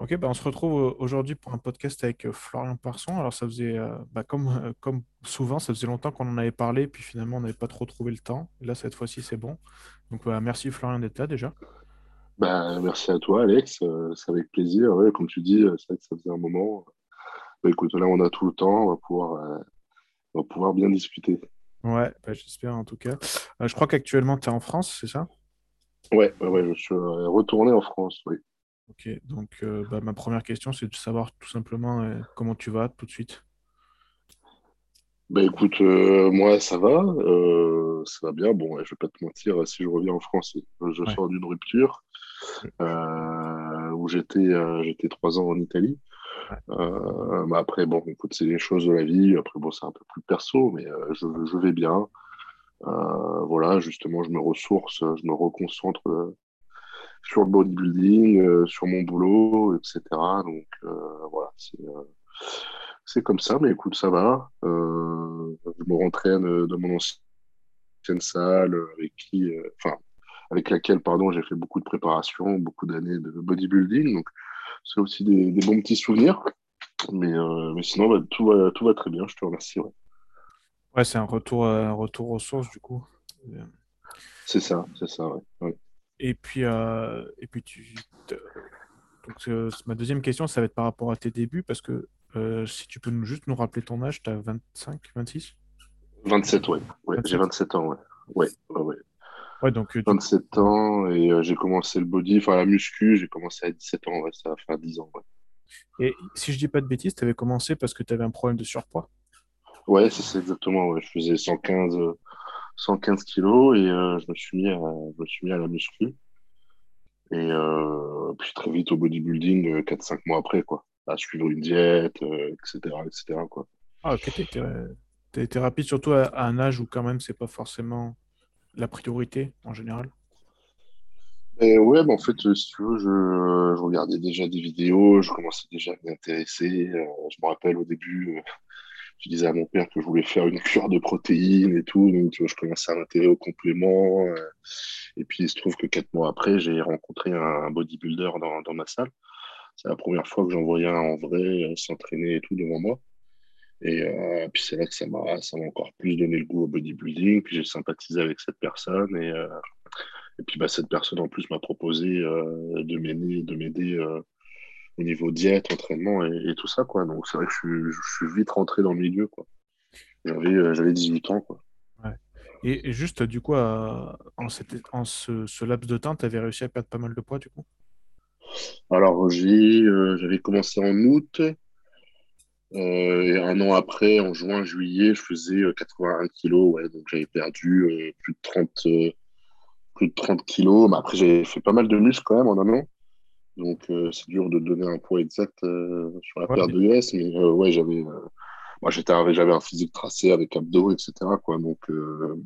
Ok, bah on se retrouve euh, aujourd'hui pour un podcast avec euh, Florian Parson. Alors ça faisait, euh, bah, comme, comme souvent, ça faisait longtemps qu'on en avait parlé, puis finalement on n'avait pas trop trouvé le temps. Et là, cette fois-ci, c'est bon. Donc bah, merci Florian d'être là déjà. Bah, merci à toi, Alex. Euh, c'est avec plaisir. Ouais, comme tu dis, c'est vrai que ça faisait un moment. Bah, écoute, là, on a tout le temps. On va pouvoir, euh, on va pouvoir bien discuter. Ouais, bah, j'espère en tout cas. Je crois qu'actuellement tu es en France, c'est ça? Ouais, ouais, ouais, je suis retourné en France. Oui. Ok, donc euh, bah, ma première question, c'est de savoir tout simplement euh, comment tu vas tout de suite. Bah, écoute, euh, moi, ça va. ça va bien. Bon, ouais, je vais pas te mentir. Si je reviens en France, je Ouais. sors d'une rupture où j'étais j'étais trois ans en Italie. Ouais. Bah, après, bon, écoute, c'est les choses de la vie. Après, bon, c'est un peu plus perso, mais je, je vais bien. Voilà, justement, je me ressource, je me reconcentre sur le bodybuilding, euh, sur mon boulot, etc. Donc, euh, voilà, c'est euh, c'est comme ça, mais écoute, ça va. Je me rentraîne dans mon ancienne salle, avec qui, enfin, avec laquelle, pardon, j'ai fait beaucoup de préparation, beaucoup d'années de bodybuilding. Donc, c'est aussi des, des bons petits souvenirs. Mais, mais sinon, bah, tout va, tout va très bien, je te remercie. ouais. Ouais, c'est un retour, euh, retour aux sources du coup. C'est ça, c'est ça, ouais. Ouais. Et puis, euh, et puis tu, donc euh, ma deuxième question, ça va être par rapport à tes débuts, parce que euh, si tu peux nous, juste nous rappeler ton âge, tu as 25, 26? 27, ouais. Ouais, j'ai 27? 27 ans, ouais. Ouais, ouais, ouais. Ouais, donc euh, du coup, 27 ans et j'ai commencé le body, enfin la muscu, j'ai commencé à 17 ans, ouais, ça va faire 10 ans. Ouais, et si je dis pas de bêtises, tu avais commencé parce que tu avais un problème de surpoids? ouais c'est exactement. Ouais. Je faisais 115, euh, 115 kilos et euh, je me suis mis à, je me suis mis à la muscu. Et euh, puis très vite au bodybuilding, euh, 4-5 mois après, quoi. À suivre une diète, euh, etc., etc., quoi. Ah, ok, t'as été, euh, rapide, surtout à, à un âge où quand même c'est pas forcément la priorité en général. Et ouais, bah en fait, euh, si tu veux, je, je regardais déjà des vidéos, je commençais déjà à m'y intéresser. Euh, je me rappelle au début, euh, je disais à mon père que je voulais faire une cure de protéines et tout, donc je commençais à m'intéresser aux compléments. euh, et puis il se trouve que quatre mois après, j'ai rencontré un, bodybuilder dans, ma salle. C'est la première fois que j'en voyais un en vrai euh, s'entraîner et tout devant moi. Et euh, puis c'est là que ça m'a encore plus donné le goût au bodybuilding. Puis j'ai sympathisé avec cette personne et, puis bah, cette personne en plus m'a proposé de m'aider de m'aider au niveau diète, entraînement et, et tout ça quoi. Donc c'est vrai que je suis, je suis vite rentré dans le milieu quoi. J'avais euh, j'avais 18 ans quoi. Ouais. Et, et juste, du coup, euh, en, cette- en ce, ce laps de temps, tu avais réussi à perdre pas mal de poids, du coup? Alors j'ai euh, j'avais commencé en août euh, et un an après en juin juillet je faisais euh, 81 kilos ouais donc j'avais perdu plus de 30 euh, plus de 30 kilos mais après j'ai fait pas mal de muscles quand même en un an donc euh, c'est dur de donner un poids exact euh, sur la Ouais, mais- de graisse mais euh, ouais j'avais moi j'étais un- j'avais un physique tracé avec abdos etc quoi donc euh,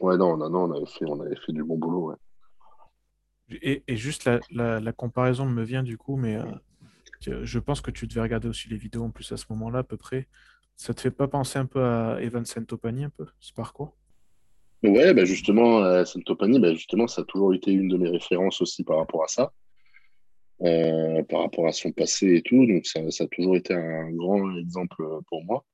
ouais non un an on avait fait on avait fait du bon boulot ouais. Et, et juste la, la- la comparaison me vient du coup, mais euh, je pense que tu devais regarder aussi les vidéos en plus à ce moment-là, à peu près. Ça te fait pas penser un peu à Evan Santopani, un peu, ce parcours? Ouais, bah justement, euh, Santopani, bah justement, ça a toujours été une de mes références aussi par rapport à ça. Euh, par rapport à son passé et tout. Donc, ça, ça a toujours été un grand exemple euh, pour moi.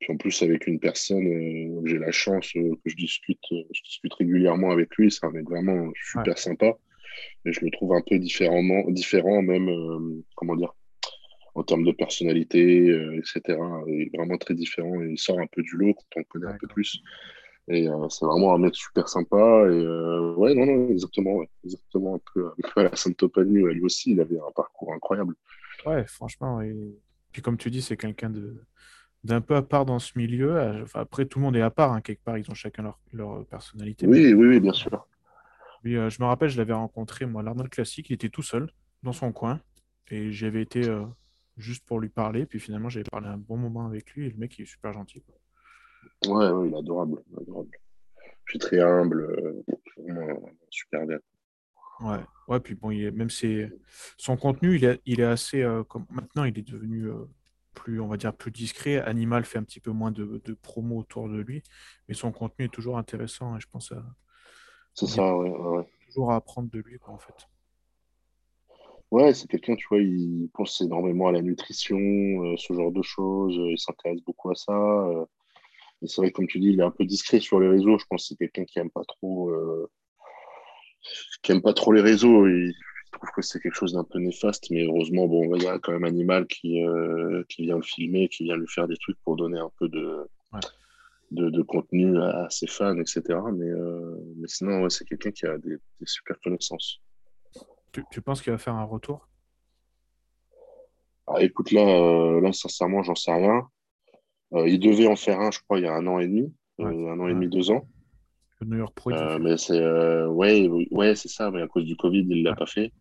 Puis en plus, avec une personne, euh, j'ai la chance euh, que je discute, je discute régulièrement avec lui. C'est un mec vraiment Ouais, super sympa. Et je le trouve un peu différemment, différent, même, comment dire, en termes de personnalité, etc. Il est vraiment très différent. Et il sort un peu du lot quand on le connaît un peu plus. Et euh, c'est vraiment un mec super sympa. Et euh, ouais, non, non, exactement. ouais. Exactement un peu, un peu à la Santopani. Ouais, lui aussi, il avait un parcours incroyable. Ouais, franchement. Et puis comme tu dis, c'est quelqu'un de d'un peu à part dans ce milieu. Enfin, après, tout le monde est à part, hein, quelque part. Ils ont chacun leur, leur personnalité. Mais Oui, oui, oui, bien sûr. lui, euh, je me rappelle, je l'avais rencontré, moi, l'Arnold Classique. Il était tout seul, dans son coin. Et j'avais été juste pour lui parler. Puis finalement, j'avais parlé un bon moment avec lui. Et le mec, il est super gentil. quoi. Ouais, ouais, il est adorable. adorable. Puis très humble. euh, vraiment super bien. Ouais, ouais, puis bon, il est- même c'est son contenu, il est, il est assez euh, comme maintenant, il est devenu euh, plus, on va dire, plus discret. Animal fait un petit peu moins de, de promo autour de lui, mais son contenu est toujours intéressant et je pense à, C'est ça, ouais, ouais, toujours à apprendre de lui, quoi, en fait. Ouais, c'est quelqu'un, tu vois, il pense énormément à la nutrition, euh, ce genre de choses. euh, il s'intéresse beaucoup à ça. C'est vrai, comme tu dis, il est un peu discret sur les réseaux. Je pense que c'est quelqu'un qui aime pas trop, euh, qui aime pas trop les réseaux. Il trouve que c'est quelque chose d'un peu néfaste. Mais heureusement, bon, il y a quand même Animal qui, euh, qui vient le filmer, qui vient lui faire des trucs pour donner un peu de, Ouais. de, de contenu à, à ses fans, etc. Mais, euh, mais sinon, ouais, c'est quelqu'un qui a des, des super connaissances. Tu, tu penses qu'il va faire un retour? Ah, écoute, là, là, sincèrement, j'en sais rien. Euh, il devait en faire un, je crois, il y a un an et demi, euh, Ouais. un an et demi, deux ans. Le New York Pro, Euh, mais c'est ouais, oui, ouais, c'est ça. Mais à cause du Covid, il l'a pas fait.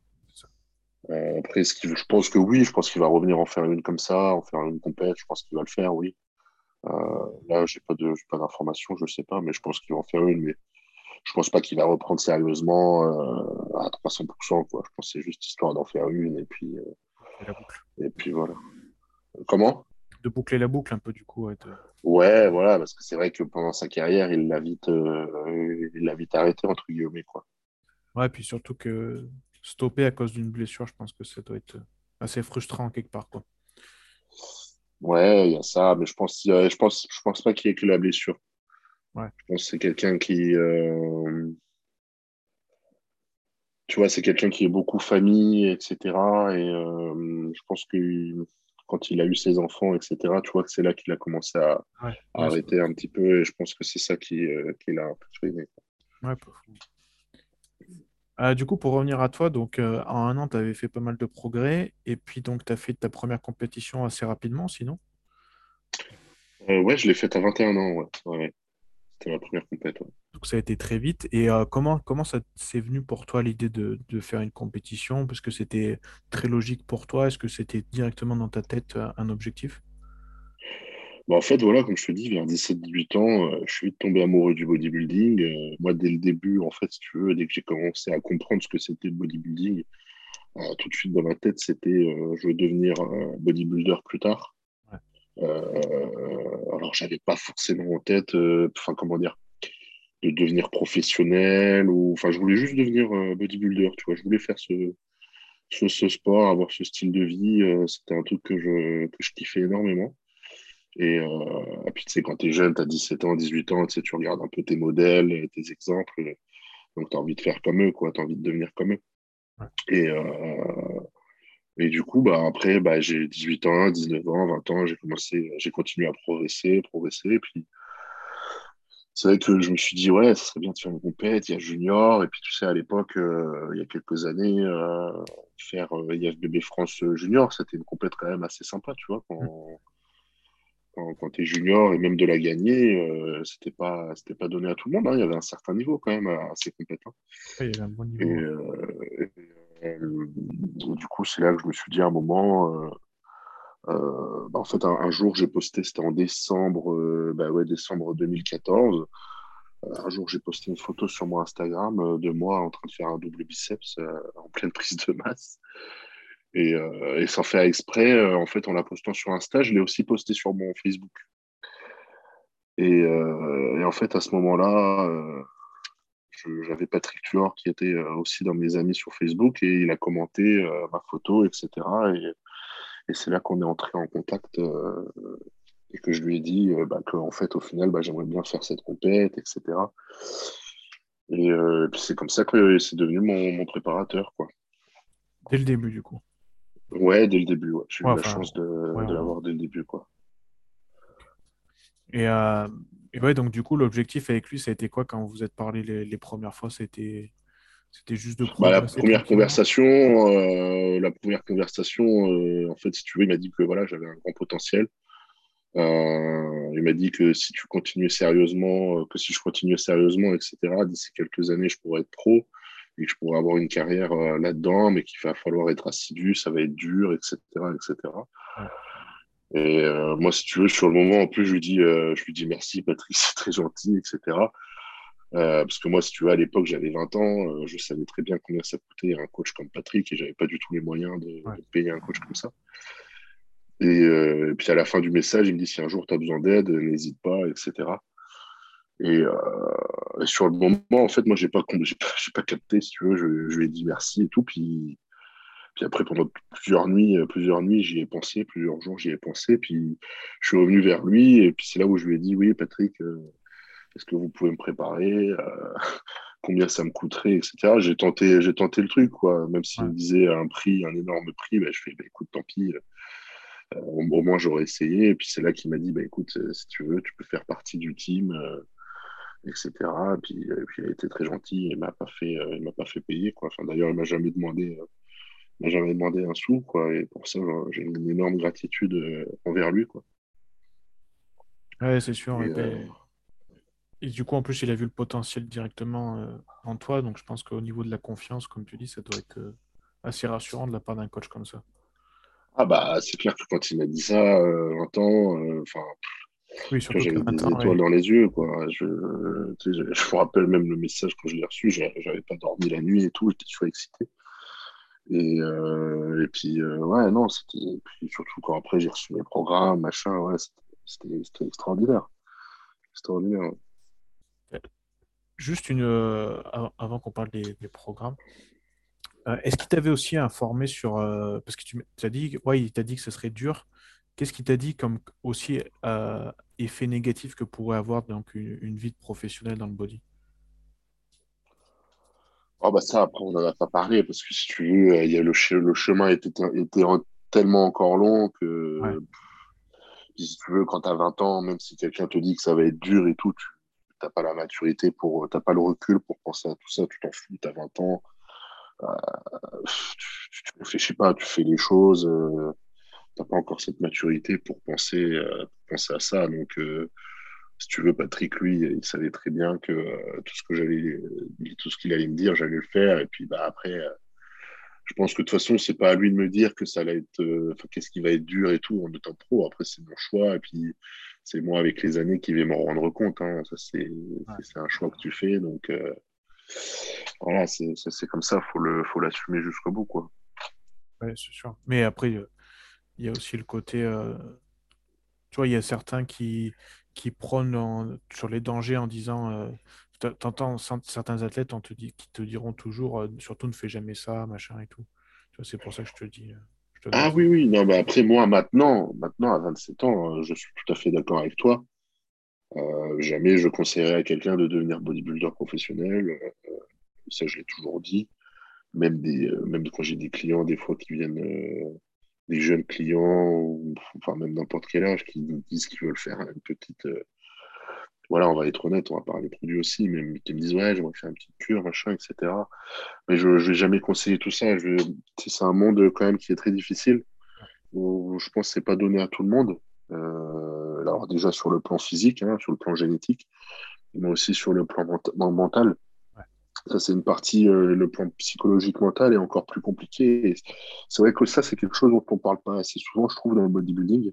Euh, après, ce je pense que oui, je pense qu'il va revenir en faire une comme ça, en faire une compète. Je pense qu'il va le faire, oui. Euh, là, j'ai pas de, pas d'informations, je sais pas, mais je pense qu'il va en faire une. Mais je pense pas qu'il va reprendre sérieusement euh, à 300%, quoi. Je pense que c'est juste histoire d'en faire une et puis, et puis voilà. Comment? De boucler la boucle un peu, du coup. ouais, de- Ouais, voilà, parce que c'est vrai que pendant sa carrière, il l'a vite, euh, il l'a vite arrêté, entre guillemets, quoi. Ouais, puis surtout que stopper à cause d'une blessure, je pense que ça doit être assez frustrant quelque part, quoi. Ouais, il y a ça, mais je pense, euh, je pense, je pense pas qu'il y ait que la blessure. Ouais. Je pense que c'est quelqu'un qui, euh, tu vois, c'est quelqu'un qui est beaucoup famille, etc. Et euh, je pense que quand il a eu ses enfants, etc., tu vois que c'est là qu'il a commencé à, Ouais, à ouais, arrêter un petit peu. Et je pense que c'est ça qui, euh, qui l'a un peu freiné. ouais. Euh, du coup, pour revenir à toi, donc euh, en un an, tu avais fait pas mal de progrès, et puis donc tu as fait ta première compétition assez rapidement, sinon? Euh, ouais, je l'ai faite à 21 ans, ouais. C'était ma première ouais. Donc ça a été très vite. Et euh, comment, comment ça s'est venu pour toi l'idée de, de faire une compétition? Parce que c'était très logique pour toi. Est-ce que c'était directement dans ta tête euh, un objectif? Bah, en fait, voilà, comme je te dis, vers 17-18 ans, euh, je suis tombé amoureux du bodybuilding. Euh, moi, dès le début, en fait, si tu veux, dès que j'ai commencé à comprendre ce que c'était le bodybuilding, tout de suite dans ma tête, c'était je veux devenir bodybuilder plus tard. Ouais. Alors, j'avais pas forcément en tête, enfin, comment dire, de devenir professionnel ou, enfin, je voulais juste devenir euh, bodybuilder, tu vois. Je voulais faire ce, ce, ce sport, avoir ce style de vie. euh, c'était un truc que je, que je kiffais énormément. Et, euh, et puis, tu sais, quand tu es jeune, tu as 17 ans, 18 ans, tu sais, tu regardes un peu tes modèles, tes exemples. Donc, tu as envie de faire comme eux, quoi. Tu as envie de devenir comme eux. Et, euh, et du coup, bah, après, bah, j'ai 18 ans, 19 ans, 20 ans, j'ai commencé, j'ai continué à progresser, progresser. Et puis, c'est vrai que je me suis dit, ouais, ça serait bien de faire une compète. Il y a junior. Et puis, tu sais, à l'époque, euh, il y a quelques années, euh, faire euh, IFBB France junior, c'était une compète quand même assez sympa, tu vois, quand, quand, quand tu es junior et même de la gagner, euh, c'était pas, c'était pas donné à tout le monde. hein. Il y avait un certain niveau quand même à, à ces compétences. Ouais, il y avait un bon niveau. Et, euh, et, euh, du coup, c'est là que je me suis dit à un moment, euh, bah, en fait, un, jour, j'ai posté, c'était en décembre, euh, bah ouais, décembre 2014. Euh, Un jour, j'ai posté une photo sur mon Instagram de moi en train de faire un double biceps en pleine prise de masse. Et, et sans faire exprès, en fait, en la postant sur Insta, je l'ai aussi posté sur mon Facebook. Et, en fait, à ce moment-là, j'avais Patrick Tuor qui était aussi dans mes amis sur Facebook et il a commenté ma photo, etc. Et, et c'est là qu'on est entré en contact euh, et que je lui ai dit euh, bah, qu'en fait, au final, bah, j'aimerais bien faire cette compète, etc. Et, euh, et puis c'est comme ça que c'est devenu mon, mon préparateur, quoi. Dès le début, du coup. Ouais, dès le début, ouais. J'ai eu la chance de, ouais, de ouais. l'avoir dès le début, quoi. Et, euh, et ouais, donc du coup, l'objectif avec lui, ça a été quoi quand vous vous êtes parlé les, les premières fois? C'était c'était juste de Bah, la première conversation, euh, la première conversation, euh, en fait, si tu veux, il m'a dit que voilà, j'avais un grand potentiel. Euh, il m'a dit que si tu continuais sérieusement, que si je continuais sérieusement, etc., d'ici quelques années, je pourrais être pro et que je pourrais avoir une carrière là-dedans, mais qu'il va falloir être assidu, ça va être dur, etc., etc. Ouais. Et moi, si tu veux, sur le moment, en plus, je lui dis, je lui dis merci, Patrick, c'est très gentil, etc. Euh, parce que moi, si tu veux, à l'époque, j'avais 20 ans, euh, je savais très bien combien ça coûtait un coach comme Patrick et j'avais pas du tout les moyens de, Ouais. de payer un coach comme ça. Et, euh, et puis à la fin du message, il me dit si un jour tu as besoin d'aide, n'hésite pas, etc. Et, et sur le moment, en fait, moi, j'ai pas, j'ai pas, capté, si tu veux, je, je lui ai dit merci et tout. Puis, Puis après, pendant plusieurs nuits, plusieurs nuits, j'y ai pensé, plusieurs jours, j'y ai pensé. Puis je suis revenu vers lui, et puis c'est là où je lui ai dit, oui, Patrick, est-ce que vous pouvez me préparer euh, Combien ça me coûterait, etc. J'ai tenté, j'ai tenté le truc, quoi. Même s'il me disait un prix, un énorme prix, bah, je fais, bah, écoute, tant pis. au, moins, j'aurais essayé. Et puis c'est là qu'il m'a dit, bah, écoute, si tu veux, tu peux faire partie du team etc. Et puis, puis, il a été très gentil et m'a pas fait, il m'a pas fait payer quoi. Enfin, d'ailleurs, il m'a jamais demandé, m'a jamais demandé un sou quoi. Et pour ça, j'ai une énorme gratitude envers lui quoi. Ouais, c'est sûr. Et, du coup, en plus, il a vu le potentiel directement en toi. Donc, je pense qu'au niveau de la confiance, comme tu dis, ça doit être assez rassurant de la part d'un coach comme ça. Ah bah, c'est clair que quand il m'a dit ça, euh, 20 ans, enfin, oui, surtout j'avais des étoiles dans les yeux. Quoi. Je, je, je, me rappelle même le message quand je l'ai reçu, j'avais pas dormi la nuit et tout, j'étais toujours excité. Et, euh, et puis, euh, ouais, non, c'était. Puis surtout quand après j'ai reçu mes programmes, machin, ouais, c'était extraordinaire. Extraordinaire. Juste une. Euh, avant qu'on parle des, des programmes, euh, est-ce qu'il t'avait aussi informé sur. Euh, parce que tu as dit, ouais, il t'a dit que ce serait dur. Qu'est-ce qui t'a dit comme aussi effet négatif que pourrait avoir donc une, vie professionnelle dans le body? Oh bah ça, après, on n'en a pas parlé parce que si tu veux, il y a le, le chemin était, était tellement encore long que si tu veux, quand tu as 20 ans, même si quelqu'un te dit que ça va être dur et tout, tu n'as pas la maturité pour, tu n'as pas le recul pour penser à tout ça, tu t'en fous, tu as 20 ans, euh, tu, ne réfléchis pas, tu fais les choses. Euh, t'as pas encore cette maturité pour penser, euh, penser à ça. Donc, euh, si tu veux, Patrick, lui, il savait très bien que euh, tout ce que j'allais, tout ce qu'il allait me dire, j'allais le faire. Et puis, bah, après, je pense que de toute façon, c'est pas à lui de me dire que ça allait être, qu'est-ce qui va être dur et tout en étant pro. Après, c'est mon choix. Et puis, c'est moi, avec les années, qui vais m'en rendre compte. Hein. Ça, c'est, c'est un choix que tu fais. Donc, voilà, c'est, c'est comme ça. Faut le, faut l'assumer jusqu'au bout, quoi. Ouais, c'est sûr. Mais après, il y a aussi le côté. Euh, tu vois, il y a certains qui, qui prônent sur les dangers en disant. Euh, tu entends certains athlètes on te dit, qui te diront toujours euh, surtout ne fais jamais ça, machin et tout. C'est pour ça que je te dis. Ah oui, oui. Non, mais après, moi, maintenant, maintenant, à 27 ans, je suis tout à fait d'accord avec toi. jamais je conseillerais à quelqu'un de devenir bodybuilder professionnel. ça, je l'ai toujours dit. Même, des, même quand j'ai des clients, des fois, qui viennent des jeunes clients, ou, enfin même n'importe quel âge, qui nous disent qu'ils veulent faire une petite. Voilà, on va être honnête, on va parler produits aussi, mais qui me disent ouais, j'aimerais faire une petite cure, machin, etc. Mais je ne vais jamais conseiller tout ça. C'est un monde quand même qui est très difficile, où je pense que ce n'est pas donné à tout le monde. Euh, alors déjà sur le plan physique, hein, sur le plan génétique, mais aussi sur le plan mental. Ça, c'est une partie, euh, le plan psychologique mental est encore plus compliqué. C'est vrai que ça, c'est quelque chose dont on ne parle pas assez souvent, je trouve, dans le bodybuilding.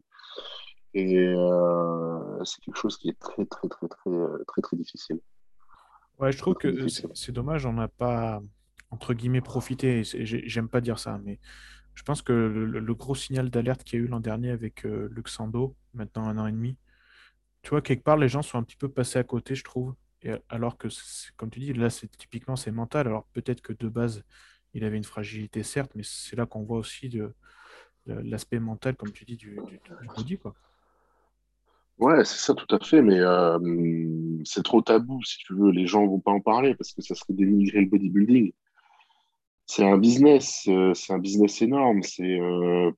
Et euh, c'est quelque chose qui est très, très, très, très, euh, très, très, difficile. Ouais, je trouve que c'est dommage, on n'a pas, entre guillemets, profité. J'aime pas dire ça, mais je pense que le, gros signal d'alerte qu'il y a eu l'an dernier avec Luxando, maintenant un an et demi, tu vois, quelque part, les gens sont un petit peu passés à côté, je trouve alors que, comme tu dis, là, c'est typiquement c'est mental. Alors peut-être que de base, il avait une fragilité, certes, mais c'est là qu'on voit aussi de, l'aspect mental, comme tu dis, du, du, body, quoi. Ouais, c'est ça, tout à fait, mais euh, c'est trop tabou, si tu veux. Les gens vont pas en parler parce que ça serait dénigrer le bodybuilding. C'est un business, euh, c'est un business énorme. C'est euh,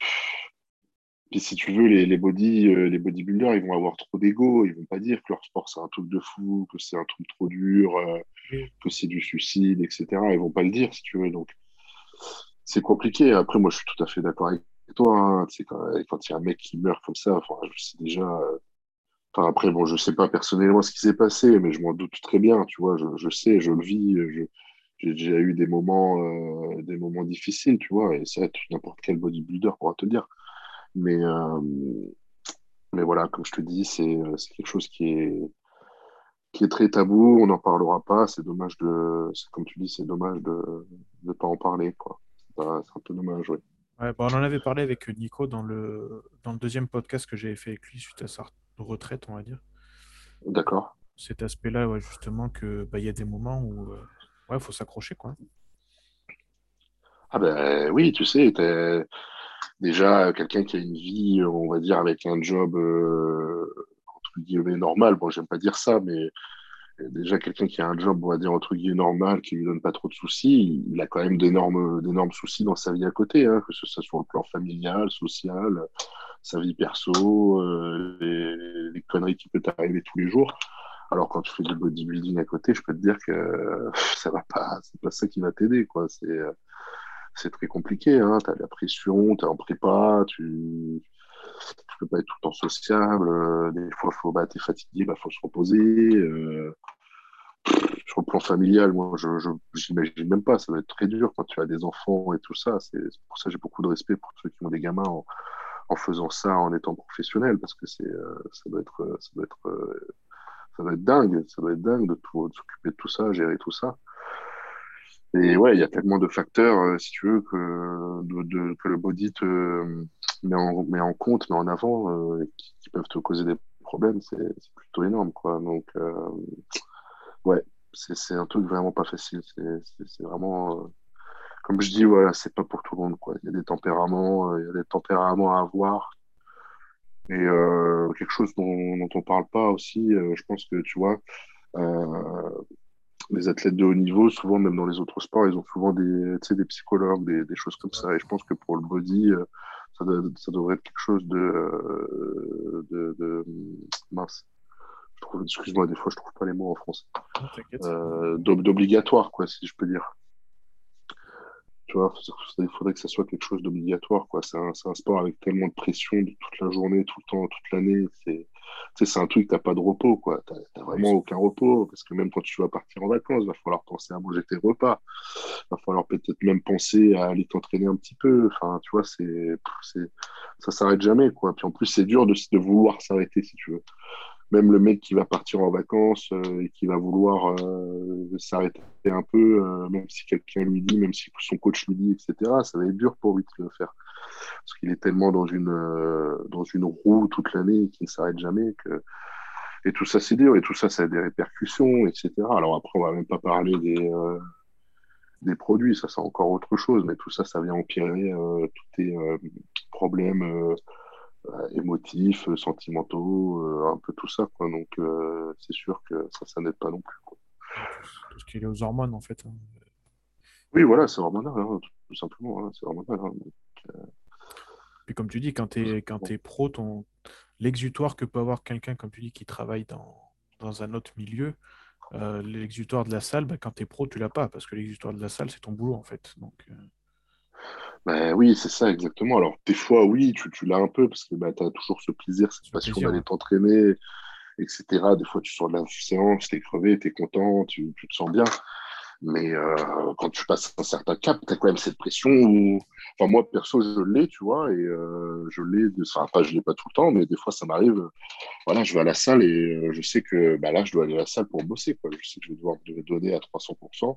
puis si tu veux, les, les, body, les bodybuilders, ils vont avoir trop d'ego. Ils vont pas dire que leur sport, c'est un truc de fou, que c'est un truc trop dur, que c'est du suicide, etc. Ils vont pas le dire, si tu veux. Donc, c'est compliqué. Après, moi, je suis tout à fait d'accord avec toi. Hein. Quand il y a un mec qui meurt comme ça, enfin, je sais déjà... Euh, enfin, après, bon, je sais pas personnellement ce qui s'est passé, mais je m'en doute très bien, tu vois. Je, je sais, je le vis. j'ai déjà eu des moments, des moments difficiles, tu vois. Et ça, n'importe quel bodybuilder pourra te dire. Mais, euh, mais voilà, comme je te dis, c'est quelque chose qui est, qui est très tabou. On n'en parlera pas. C'est dommage de, comme tu dis, c'est dommage de ne pas en parler. C'est un peu dommage, oui. Ouais, on en avait parlé avec Nico dans le, dans le deuxième podcast que j'avais fait avec lui suite à sa retraite, on va dire. D'accord. Cet aspect-là, ouais, justement, qu'il bah, y a des moments où il euh, ouais, faut s'accrocher. quoi. Ah ben oui, tu sais, t'es déjà quelqu'un qui a une vie, on va dire, avec un job euh, entre guillemets normal. Bon, j'aime pas dire ça, mais déjà quelqu'un qui a un job, on va dire, entre guillemets normal, qui lui donne pas trop de soucis, il a quand même d'énormes, d'énormes soucis dans sa vie à côté, hein, que ce soit sur le plan familial, social, sa vie perso, euh, les, conneries qui peuvent arriver tous les jours. Alors quand tu fais du bodybuilding à côté, je peux te dire que ça va pas, c'est pas ça qui va t'aider, quoi. C'est c'est très compliqué. Hein. Tu as la pression, tu en prépa, tu ne peux pas être tout le temps sociable. Euh, des fois, faut, bah, tu es fatigué, il bah, faut se reposer. Euh, sur le plan familial, moi, je n'imagine même pas. Ça va être très dur quand tu as des enfants et tout ça. C'est pour ça que j'ai beaucoup de respect pour ceux qui ont des gamins en faisant ça en étant professionnel parce que c'est euh, ça doit être ça doit être ça doit être dingue ça doit être dingue de, de s'occuper de tout ça gérer tout ça et ouais, il y a tellement de facteurs, euh, si tu veux, que, de, que le body te met en, met en compte, met en avant, euh, qui, peuvent te causer des problèmes, c'est plutôt énorme, quoi. Donc, euh, ouais, c'est un truc vraiment pas facile. C'est vraiment, comme je dis, voilà, c'est pas pour tout le monde, quoi. Il y a des tempéraments, il y a des tempéraments à avoir. Et quelque chose dont, dont on parle pas aussi, je pense que, tu vois, les athlètes de haut niveau, souvent, même dans les autres sports, ils ont souvent des, des psychologues, des, des, choses comme ça. Et je pense que pour le body, euh, ça, ça devrait être quelque chose de, euh, de, de mince. Excuse-moi, des fois, je trouve pas les mots en français. Euh, D'obligatoire, quoi, si je peux dire. Tu vois, il faudrait que ça soit quelque chose d'obligatoire, quoi. C'est un, un, sport avec tellement de pression toute la journée, tout le temps, toute l'année. C'est c'est un truc, tu n'as pas de repos, quoi. Tu n'as vraiment aucun repos, parce que même quand tu vas partir en vacances, il va falloir penser à manger tes repas. Il va falloir peut-être même penser à aller t'entraîner un petit peu. Enfin, tu vois, c'est, ça s'arrête jamais, quoi. Puis en plus, c'est dur de, de vouloir s'arrêter, si tu veux. Même le mec qui va partir en vacances euh, et qui va vouloir euh, s'arrêter un peu, euh, même si quelqu'un lui dit, même si son coach lui dit, etc., ça va être dur pour lui de le faire parce qu'il est tellement dans une, dans une roue toute l'année qui ne s'arrête jamais que. Et tout ça, c'est dur, et tout ça, ça a des répercussions, etc. Alors après, on va même pas parler des, des produits, ça, c'est encore autre chose, mais tout ça, ça vient empirer tous tes problèmes émotifs, sentimentaux, un peu tout ça, quoi. Donc, c'est sûr que ça, ça n'aide pas non plus, quoi. Tout ce qui est aux hormones, en fait. Hein. Oui, voilà, c'est hormonal, hein, tout, simplement, hein, c'est hormonal. Puis comme tu dis, quand tu es, quand es pro, ton... l'exutoire que peut avoir quelqu'un, comme tu dis, qui travaille dans, dans un autre milieu, euh, l'exutoire de la salle, bah, quand tu es pro, tu l'as pas, parce que l'exutoire de la salle, c'est ton boulot, en fait. Donc, euh. Ben, oui, c'est ça, exactement. Alors, des fois, oui, tu, tu l'as un peu, parce que bah, tu as toujours ce plaisir, cette passion d'aller t'entraîner, etc. Des fois, tu sors de la séance, tu es crevé, tu es content, tu, tu te sens bien. Mais euh, quand tu passes un certain cap, tu as quand même cette pression où... Enfin, moi, perso, je l'ai, tu vois, et euh, je l'ai... De... Enfin, je l'ai pas tout le temps, mais des fois, ça m'arrive. Voilà, je vais à la salle et euh, je sais que bah, là, je dois aller à la salle pour bosser. Quoi. Je sais que je vais devoir me donner à 300%.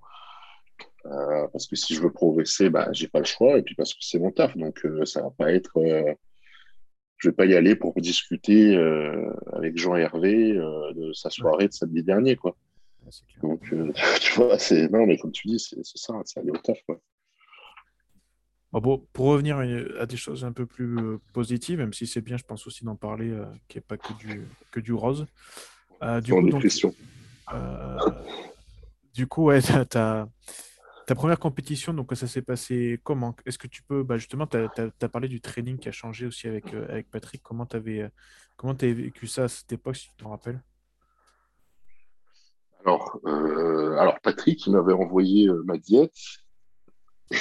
Euh, parce que si je veux progresser, bah, j'ai pas le choix. Et puis parce que c'est mon taf. Donc, euh, ça va pas être... Euh, je vais pas y aller pour discuter avec Jean-Hervé de sa soirée de samedi dernier, quoi. Donc, euh, tu vois, c'est. Non, mais comme tu dis, c'est ça, c'est aller au taf, quoi. Bon, pour revenir à des choses un peu plus euh, positives, même si c'est bien, je pense aussi d'en parler, euh, qu'il n'y ait pas que du, que du rose. du, coup, donc, du coup, ouais, ta, première compétition, donc ça s'est passé comment? Est-ce que tu peux, bah, justement, tu as, parlé du training qui a changé aussi avec, avec Patrick. Comment tu avais, comment vécu ça à cette époque, si tu te rappelles? Alors, euh, alors Patrick, il m'avait envoyé euh, ma diète.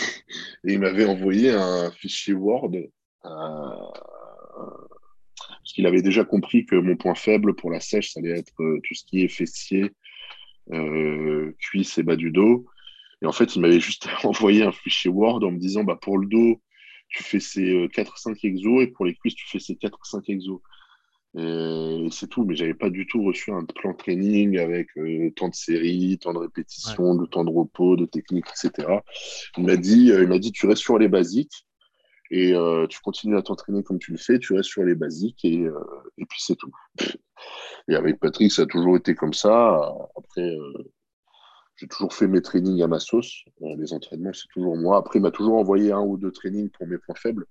Et il m'avait envoyé un fichier Word euh, parce qu'il avait déjà compris que mon point faible pour la sèche, ça allait être tout ce qui est fessier, cuisse et bas du dos. Et en fait, il m'avait juste envoyé un fichier Word en me disant bah, pour le dos, tu fais ces 4-5 exos et pour les cuisses, tu fais ces 4-5 exos. Et c'est tout, mais j'avais pas du tout reçu un plan de training avec euh, tant de séries, tant de répétitions, de temps de repos, de techniques, etc. Il m'a dit, euh, il m'a dit, tu restes sur les basiques et euh, tu continues à t'entraîner comme tu le fais, tu restes sur les basiques et, et puis c'est tout. Et avec Patrick, ça a toujours été comme ça. Après, j'ai toujours fait mes trainings à ma sauce. les entraînements, c'est toujours moi. Après, il m'a toujours envoyé un ou deux trainings pour mes points faibles,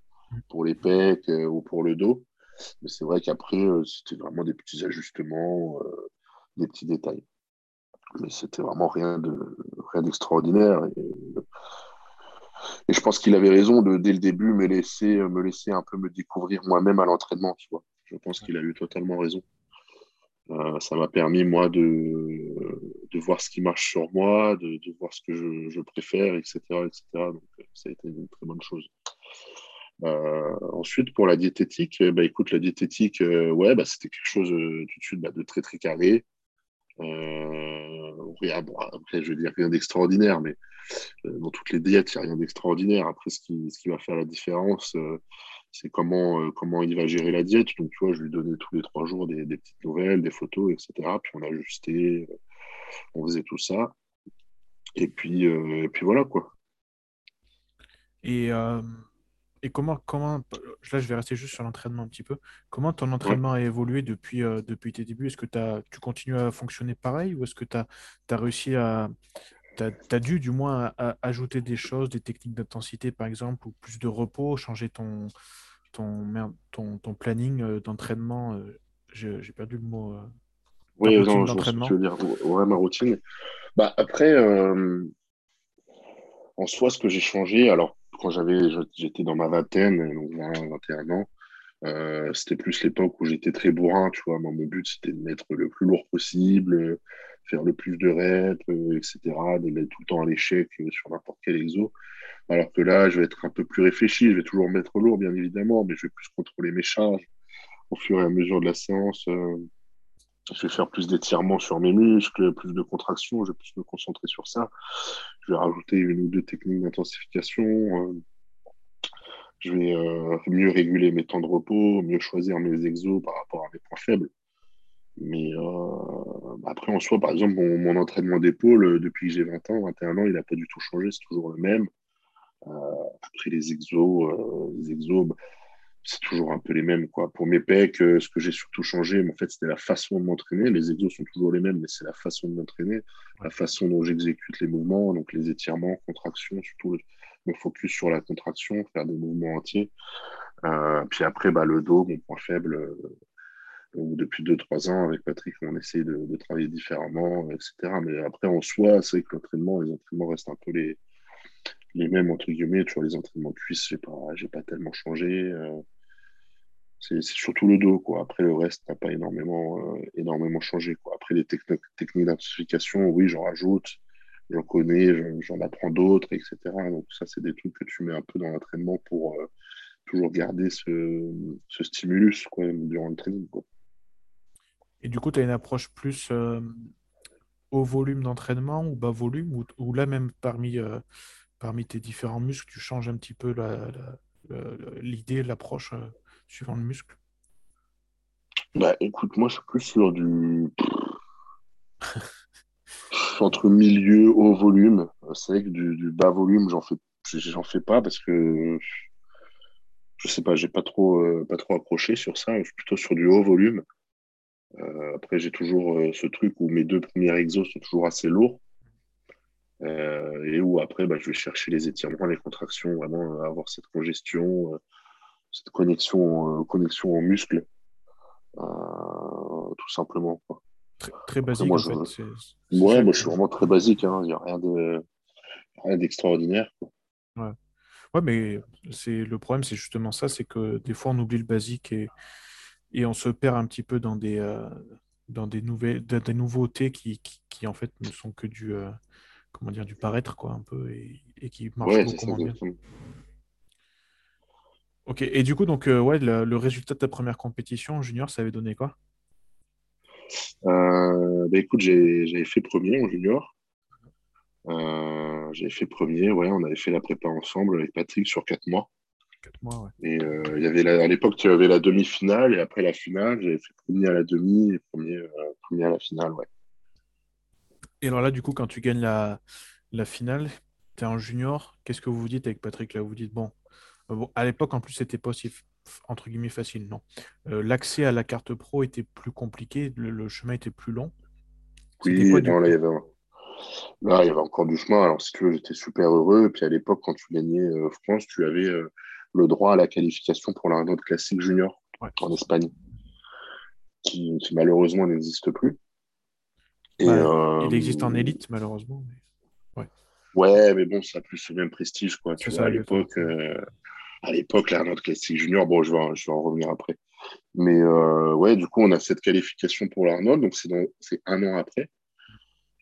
pour les pecs ou pour le dos. Mais c'est vrai qu'après, c'était vraiment des petits ajustements, des petits détails. Mais c'était vraiment rien de rien d'extraordinaire. Et, je pense qu'il avait raison de, dès le début, me laisser, me laisser un peu me découvrir moi-même à l'entraînement, tu vois. Je pense qu'il a eu totalement raison. Euh, ça m'a permis, moi, de, de voir ce qui marche sur moi, de, de voir ce que je, je, préfère, etc., etc. Donc, ça a été une très bonne chose. Euh, ensuite, pour la diététique, bah, écoute, la diététique, euh, ouais, bah, c'était quelque chose tout de suite bah, de très, très carré. Après, je veux dire rien d'extraordinaire, mais dans toutes les diètes, il n'y a rien d'extraordinaire. Après, ce qui, ce qui va faire la différence, c'est comment, euh, comment il va gérer la diète. Donc, tu vois, je lui donnais tous les trois jours des, petites nouvelles, des photos, etc. Puis on ajustait, euh, on faisait tout ça. Et puis, euh, et puis voilà, quoi. Et, et comment, comment, là, je vais rester juste sur l'entraînement un petit peu. Comment ton entraînement a évolué depuis, depuis tes débuts? Est-ce que as, tu continues à fonctionner pareil ou est-ce que tu as, as, réussi à, tu as, dû du moins ajouter des choses, des techniques d'intensité par exemple, ou plus de repos, changer ton, ton, ton, ton planning euh, d'entraînement. Euh, j'ai perdu le mot. Euh, oui, non, je veux dire. Ouais, ma routine. Bah, après, en soi, ce que j'ai changé, alors quand j'avais, j'étais dans ma vingtaine, donc 20, 21 ans, c'était plus l'époque où j'étais très bourrin, tu vois. mon but, c'était de mettre le plus lourd possible, faire le plus de reps, etc., de mettre tout le temps à l'échec sur n'importe quel exo. Alors que là, je vais être un peu plus réfléchi, je vais toujours mettre lourd, bien évidemment, mais je vais plus contrôler mes charges au fur et à mesure de la séance. Euh, je vais faire plus d'étirements sur mes muscles, plus de contractions, je vais plus me concentrer sur ça. Je vais rajouter une ou deux techniques d'intensification. Euh, je vais euh, mieux réguler mes temps de repos, mieux choisir mes exos par rapport à mes points faibles. Mais après, en soi, par exemple, mon, entraînement d'épaule, depuis que j'ai 20 ans, 21 ans, il n'a pas du tout changé, c'est toujours le même. Euh, après les exos, euh, les exos, bah, c'est toujours un peu les mêmes. Quoi. Pour mes pecs, euh, ce que j'ai surtout changé, en fait, c'était la façon de m'entraîner. Les exos sont toujours les mêmes, mais c'est la façon de m'entraîner, la façon dont j'exécute les mouvements, donc les étirements, contractions, surtout me focus sur la contraction, faire des mouvements entiers. puis après, bah, le dos, mon point faible. depuis 2-3 ans, avec Patrick, on essaie de, de, travailler différemment, etc. Mais après, en soi, c'est que l'entraînement, les entraînements restent un peu les, les mêmes, entre guillemets, sur les entraînements de cuisse, j'ai pas, pas tellement changé. Euh, c'est, surtout le dos, quoi. Après, le reste n'a pas énormément, euh, énormément changé, quoi. Après, les techniques d'identification, oui, j'en rajoute, j'en connais, j'en, apprends d'autres, etc. Donc, ça, c'est des trucs que tu mets un peu dans l'entraînement pour euh, toujours garder ce, ce, stimulus, quoi, durant le training, quoi. Et du coup, tu as une approche plus haut volume d'entraînement ou bas volume, ou, ou là même parmi parmi tes différents muscles, tu changes un petit peu l'idée, l'approche euh, suivant le muscle? Bah écoute, moi je suis plus sur du. Entre milieu, haut volume. C'est vrai que du, bas volume, j'en fais, fais pas parce que je sais pas, j'ai pas trop, euh, pas trop approché sur ça. Je suis plutôt sur du haut volume. Euh, après, j'ai toujours ce truc où mes deux premiers exos sont toujours assez lourds. Euh, et où après, bah, je vais chercher les étirements, les contractions, vraiment euh, avoir cette congestion, euh, cette connexion, connexion aux muscles, tout simplement. Très, basique, moi, en fait. Ouais, moi, je suis vraiment très basique. Hein. Il n'y a rien de rien d'extraordinaire. Ouais. ouais, mais c'est le problème, c'est justement ça, c'est que des fois, on oublie le basique et, et on se perd un petit peu dans des, dans des, nouvelles, des nouveautés qui, qui, en fait, ne sont que du comment dire, du paraître, quoi, un peu, et, qui marche beaucoup moins bien. Ok, et du coup, donc, euh, ouais, le, résultat de ta première compétition junior, ça avait donné quoi? Euh, bah, Écoute, j'avais fait premier en junior. Euh, j'avais fait premier, ouais, on avait fait la prépa ensemble avec Patrick sur quatre mois. Quatre mois, ouais. Et il y avait à l'époque, tu avais la demi-finale, et après la finale, j'avais fait premier à la demi et premier, premier à la finale, ouais. Et alors là, du coup, quand tu gagnes la, la finale, tu es en junior, qu'est-ce que vous vous dites avec Patrick là? Vous vous dites, bon, euh, bon à l'époque, en plus, c'était pas aussi, entre guillemets, facile, non. Euh, l'accès à la carte pro était plus compliqué, le, chemin était plus long. Oui, quoi, là, il y avait Là, il y avait encore du chemin. Alors, si tu veux, j'étais super heureux. Et puis, à l'époque, quand tu gagnais euh, France, tu avais euh, le droit à la qualification pour l'Arnaud Classique Junior en Espagne, qui, malheureusement n'existe plus. Et, euh, il existe en élite, malheureusement. Ouais. ouais, mais bon, ça n'a plus le même prestige. Quoi. Tu vois, à l'époque, à l'époque, l'Arnaud Classique Junior, bon, je vais, je vais en revenir après. Mais ouais, du coup, on a cette qualification pour l'Arnold, donc c'est un an après.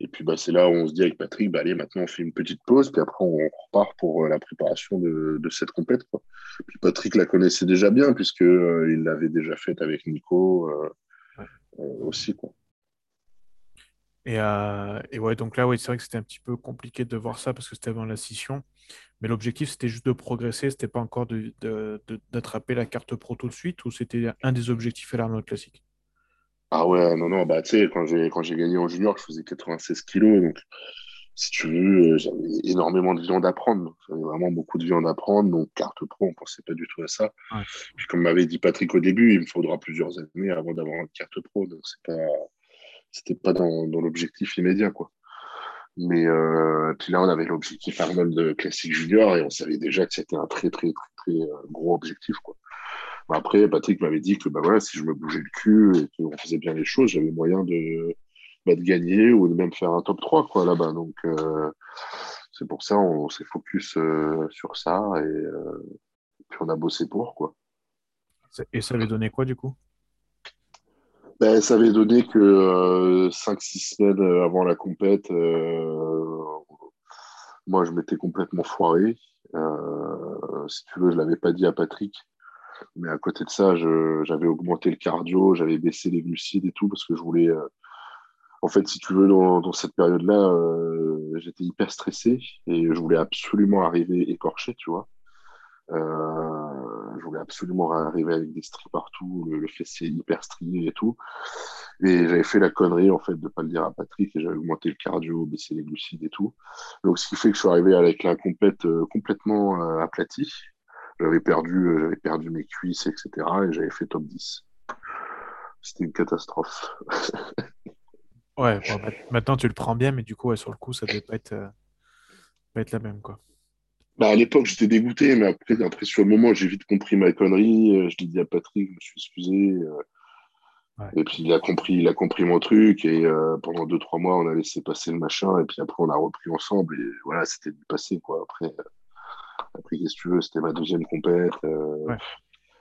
Et puis bah, c'est là où on se dit avec Patrick, bah, allez, maintenant on fait une petite pause, puis après on repart pour euh, la préparation de, cette compète. Puis Patrick la connaissait déjà bien, puisqu'il euh, il l'avait déjà faite avec Nico euh, aussi. Quoi. Et, et, ouais, donc là, oui, c'est vrai que c'était un petit peu compliqué de voir ça parce que c'était avant la scission. Mais l'objectif, c'était juste de progresser, c'était pas encore d'attraper de, la carte pro tout de suite, ou c'était un des objectifs à l'Arnold Classique? Ah ouais, non, non, bah tu sais, quand j'ai, quand j'ai gagné en junior, je faisais 96 kilos, donc si tu veux, euh, j'avais énormément de viande à prendre. J'avais vraiment beaucoup de viande à prendre, donc carte pro, on pensait pas du tout à ça. Puis comme m'avait dit Patrick au début, il me faudra plusieurs années avant d'avoir une carte pro, donc c'est pas, c'était pas dans, l'objectif immédiat, quoi. Mais euh, puis là, on avait l'objectif Arnold Classique Junior et on savait déjà que c'était un très, très, très, euh, gros objectif, quoi. Après, Patrick m'avait dit que bah, voilà, si je me bougeais le cul et qu'on faisait bien les choses, j'avais moyen de, bah, de gagner ou de même faire un top 3 quoi, là-bas. Donc, euh, c'est pour ça on s'est focus sur ça et euh, puis on a bossé pour. Quoi. Et ça avait donné quoi du coup? Ben, Ça avait donné que 5-6 semaines avant la compète, moi je m'étais complètement foiré. si tu veux, je ne l'avais pas dit à Patrick. Mais à côté de ça, j'avais augmenté le cardio, j'avais baissé les glucides et tout parce que je voulais. Euh, en fait, si tu veux, dans, cette période-là, euh, j'étais hyper stressé et je voulais absolument arriver écorché, tu vois. Euh, je voulais absolument arriver avec des stries partout, le, fessier hyper strié et tout. Et j'avais fait la connerie, en fait, de ne pas le dire à Patrick et j'avais augmenté le cardio, baissé les glucides et tout. Donc, ce qui fait que je suis arrivé avec la compète complètement aplatie. J'avais perdu, euh, j'avais perdu mes cuisses, etc. Et j'avais fait top 10. C'était une catastrophe. ouais, maintenant tu le prends bien, mais du coup, sur le coup, ça devait pas être, euh, pas être la même. quoi. Bah, à l'époque, j'étais dégoûté, mais après, après, sur le moment, j'ai vite compris ma connerie. Euh, je l'ai dit à Patrick, je me suis excusé. Et puis, il a compris, il a compris mon truc. Et pendant deux, trois mois, on a laissé passer le machin. Et puis après, on a repris ensemble. Et voilà, c'était du passé, quoi. Après, après, qu'est-ce que tu veux, c'était ma deuxième compète. Euh,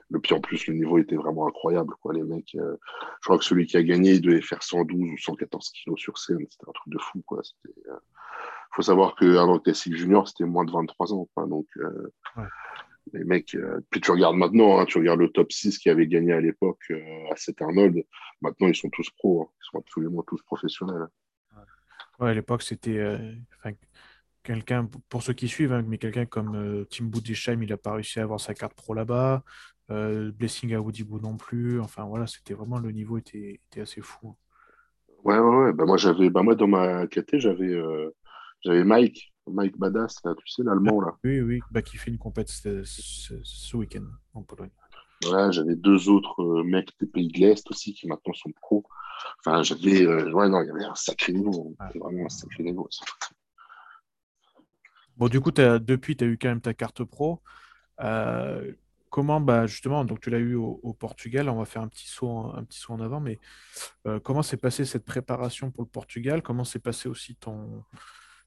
le puis en plus, le niveau était vraiment incroyable. Quoi. Les mecs, euh, je crois que celui qui a gagné, il devait faire 112 ou 114 kilos sur scène. C'était un truc de fou. Il euh, faut savoir qu'un classique junior, c'était moins de 23 ans. Quoi. Donc, les mecs, puis tu regardes maintenant, hein, tu regardes le top 6 qui avait gagné à l'époque à cet Arnold. Maintenant, ils sont tous pros. Hein. Ils sont absolument tous professionnels. Ouais, à l'époque, c'était quelqu'un, pour ceux qui suivent, hein, mais quelqu'un comme euh, Tim Boudisheim, il n'a pas réussi à avoir sa carte pro là-bas. Euh, Blessing à Woodibou non plus. Enfin voilà, c'était vraiment le niveau était, était assez fou. Ouais, ouais, ouais. Bah, moi, j'avais, bah, moi, dans ma KT, j'avais, euh, j'avais Mike, Mike Badass, là, tu sais, l'allemand, là. Oui, oui, bah, qui fait une compète ce, ce, week-end en Pologne. Ouais, j'avais deux autres mecs des pays de l'Est aussi qui maintenant sont pros. Enfin, j'avais, ouais, non, il y avait un sacré niveau. Vraiment un sacré niveau. Bon, du coup, as, depuis, tu as eu quand même ta carte pro. Euh, comment, bah, justement, donc tu l'as eu au, Portugal, on va faire un petit saut en, un petit saut en avant, mais euh, comment s'est passée cette préparation pour le Portugal? Comment s'est passé aussi ton.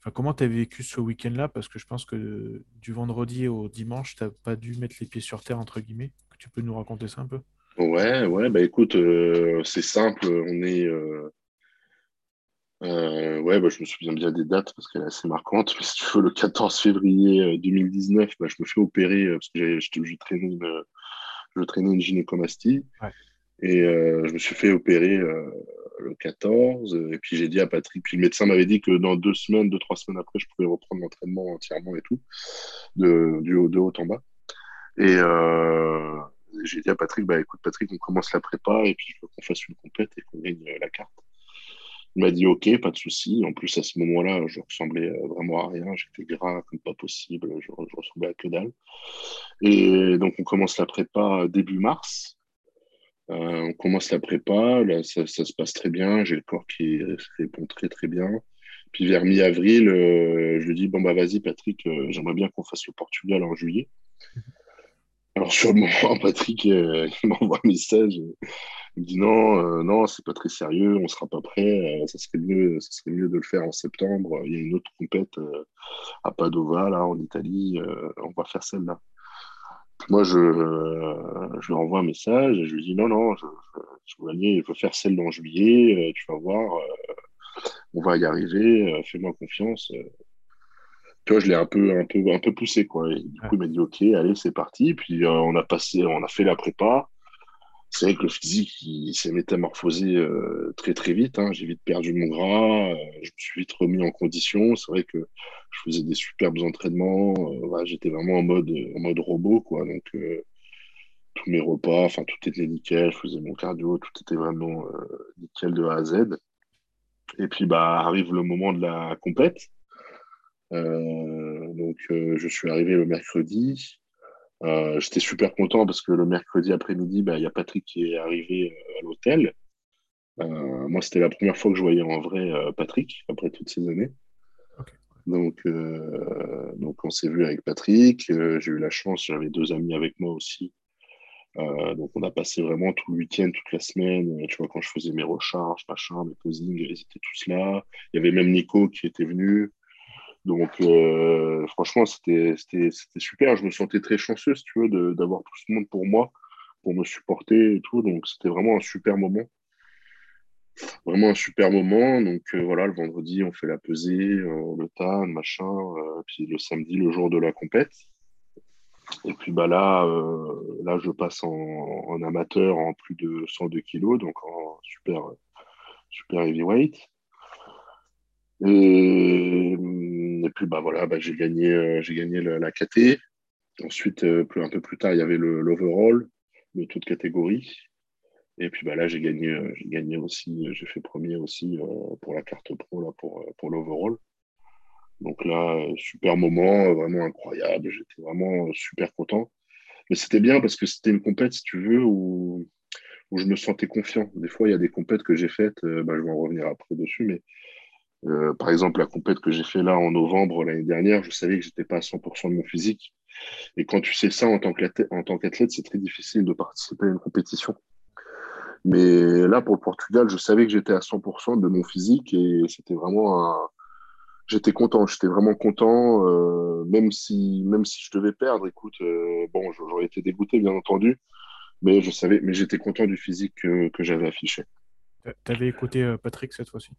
Enfin, comment tu as vécu ce week-end-là? Parce que je pense que du vendredi au dimanche, tu n'as pas dû mettre les pieds sur terre, entre guillemets. Tu peux nous raconter ça un peu? Ouais, ouais, bah écoute, euh, c'est simple, on est, euh, ouais, bah, je me souviens bien des dates parce qu'elle est assez marquante. Mais si tu veux, le 14 février 2019, euh, bah, je me fais opérer euh, parce que je, traînais une, je traînais une gynécomastie. Et je me suis fait opérer le 14. Et puis j'ai dit à Patrick, puis le médecin m'avait dit que dans deux semaines, deux, trois semaines après, je pouvais reprendre l'entraînement entièrement et tout, de, du haut, de haut en bas. Et j'ai dit à Patrick, bah écoute Patrick, on commence la prépa et puis je veux qu'on fasse une compète et qu'on gagne la carte. Il m'a dit OK, pas de souci. En plus, à ce moment-là, je ressemblais euh, vraiment à rien. J'étais gras comme pas possible. Je, ressemblais à que dalle. Et donc, on commence la prépa début mars. Euh, on commence la prépa. Là, ça, se passe très bien. J'ai le corps qui répond très, très bien. Puis vers mi-avril, je lui dis Bon, bah vas-y, Patrick, j'aimerais bien qu'on fasse le Portugal en juillet. Alors, sur le moment, Patrick, m'envoie un message. Il me dit Non, non, c'est pas très sérieux, on sera pas prêt. ça, serait mieux, ça serait mieux de le faire en septembre. Il y a une autre compète à Padova, là, en Italie. on va faire celle-là. Moi, je, je lui envoie un message et je lui dis non, non, je, je, je veux faire celle en juillet, euh, tu vas voir, euh, on va y arriver, euh, fais-moi confiance. Tu vois, je l'ai un peu, un, peu, un peu poussé, quoi. Et du coup, il m'a dit ok, allez, c'est parti. Puis on a passé, on a fait la prépa c'est vrai que le physique, s'est métamorphosé euh, très très vite. Hein. J'ai vite perdu mon gras, euh, je me suis vite remis en condition. C'est vrai que je faisais des superbes entraînements. Euh, J'étais vraiment en mode, en mode robot, quoi. Donc tous mes repas, enfin tout était nickel. Je faisais mon cardio, tout était vraiment nickel de A à Z. Et puis bah arrive le moment de la compète. donc je suis arrivé le mercredi. Euh, j'étais super content parce que le mercredi après-midi, bah, il y a Patrick qui est arrivé euh, à l'hôtel. Euh, moi, c'était la première fois que je voyais en vrai Patrick après toutes ces années. Donc, donc, on s'est vu avec Patrick. J'ai eu la chance, j'avais deux amis avec moi aussi. donc, on a passé vraiment tout le week-end, toute la semaine. Tu vois, quand je faisais mes recharges, machin, mes posings, ils étaient tous là. Il y avait même Nico qui était venu. Donc, euh, franchement, c'était super. Je me sentais très chanceux, si tu veux, d'avoir tout ce monde pour moi, pour me supporter et tout. Donc, c'était vraiment un super moment. Vraiment un super moment. Donc, euh, voilà, le vendredi, on fait la pesée, euh, le TAN, machin. puis le samedi, le jour de la compète. Et puis bah là, là, je passe en, amateur en plus de 102 kilos, donc en super, super heavyweight. Et, et puis bah voilà, bah, j'ai gagné, euh, j'ai gagné la, KT. Ensuite, euh, un peu plus tard, il y avait l'overall, le, taux de catégorie. Et puis bah là, j'ai gagné, euh, j'ai gagné aussi, j'ai fait premier aussi pour la carte pro, là, pour, pour l'overall. Donc là, super moment, vraiment incroyable. J'étais vraiment super content. Mais c'était bien parce que c'était une compète, si tu veux, où, où je me sentais confiant. Des fois, il y a des compètes que j'ai faites, bah, je vais en revenir après dessus, mais euh, par exemple, la compète que j'ai fait là en novembre l'année dernière, je savais que j'étais pas à 100% de mon physique. Et quand tu sais ça en tant qu'athlète, c'est très difficile de participer à une compétition. Mais là, pour le Portugal, je savais que j'étais à 100% de mon physique et c'était vraiment. J'étais content, j'étais vraiment content, euh, même, si, même si je devais perdre. Écoute, euh, bon, j'aurais été dégoûté, bien entendu, mais je savais, mais j'étais content du physique que, que j'avais affiché. Tu avais écouté Patrick cette fois-ci?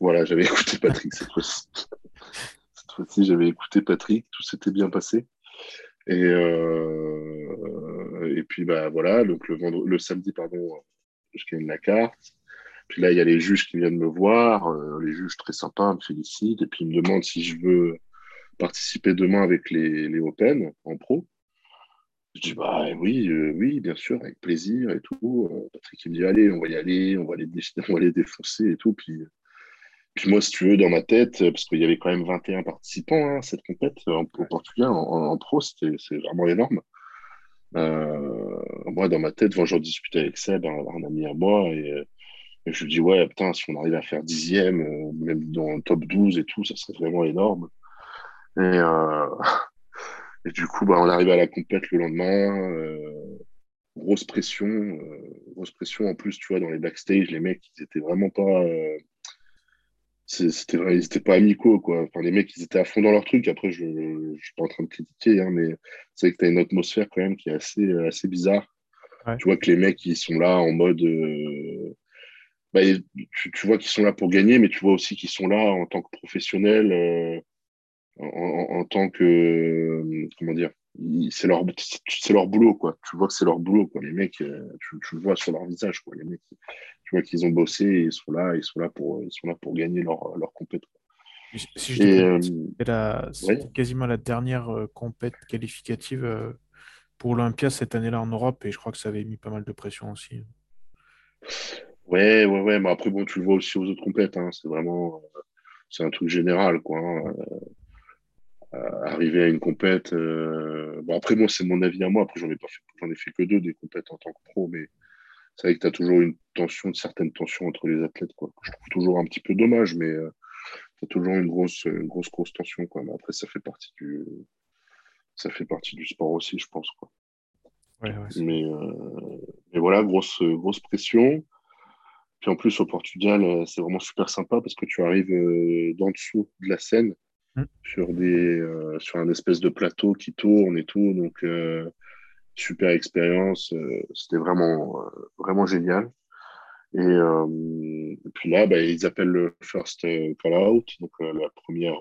Voilà, j'avais écouté Patrick cette fois-ci. cette fois-ci, j'avais écouté Patrick, tout s'était bien passé. Et, euh, et puis, bah, voilà, donc le, le samedi, pardon, je gagne la carte. Puis là, il y a les juges qui viennent me voir, euh, les juges très sympas me félicitent, et puis ils me demandent si je veux participer demain avec les, les Open en pro. Je dis, bah oui, euh, oui, bien sûr, avec plaisir et tout. Patrick, il me dit, allez, on va y aller, on va les, on va les défoncer et tout. Puis puis moi, si tu veux, dans ma tête, parce qu'il y avait quand même 21 participants hein, cette compète au Portugal, en, pro, c'est vraiment énorme. Euh, moi, dans ma tête, quand j'en discutais avec Seb, un, un, ami à moi, et, je lui dis, ouais, putain, si on arrive à faire dixième, euh, même dans le top 12 et tout, ça serait vraiment énorme. Et, euh, et du coup, bah, on arrive à la compète le lendemain. grosse pression, grosse pression en plus, tu vois, dans les backstage, les mecs, ils étaient vraiment pas c'était vrai, ils étaient pas amicaux, quoi. Enfin, les mecs, ils étaient à fond dans leur truc. Après, je ne suis pas en train de critiquer, hein, mais c'est que tu as une atmosphère quand même qui est assez, assez bizarre. Tu vois que les mecs, ils sont là en mode. Euh, bah, tu, tu, vois qu'ils sont là pour gagner, mais tu vois aussi qu'ils sont là en tant que professionnels, euh, en, en, tant que. comment dire c'est leur, c'est leur boulot, quoi. Tu vois que c'est leur boulot, quoi. Les mecs, euh, tu, tu, le vois sur leur visage, quoi. Les mecs, tu vois qu'ils ont bossé et ils sont là, ils sont là pour, ils sont là pour gagner leur, leur compétition. Si je c'est quasiment la dernière euh, compète qualificative euh, pour Olympia cette année-là en Europe et je crois que ça avait mis pas mal de pression aussi. Ouais, ouais, ouais. Mais après, bon, tu le vois aussi aux autres compètes. Hein. C'est vraiment, c'est un truc général, quoi. Hein. Euh, arriver à une compète. Euh, bon, après, moi, c'est mon avis à moi. Après, j'en ai pas fait, j'en ai fait que deux des compètes en tant que pro, mais c'est vrai que tu as toujours une tension, une certaine tension entre les athlètes, quoi. Je trouve toujours un petit peu dommage, mais, euh, c'est toujours une grosse, grosse, grosse tension. Quoi. Mais après, ça fait partie du, ça fait partie du sport aussi, je pense. Quoi. mais, mais, voilà, grosse, grosse pression. Puis en plus, au Portugal, c'est vraiment super sympa parce que tu arrives d'en dessous de la scène mm. sur, des, sur un espèce de plateau qui tourne et tout. Donc, super expérience. Euh, c'était vraiment, euh, vraiment génial. Euh, et, puis là, bah, ils appellent le first call out, donc la première,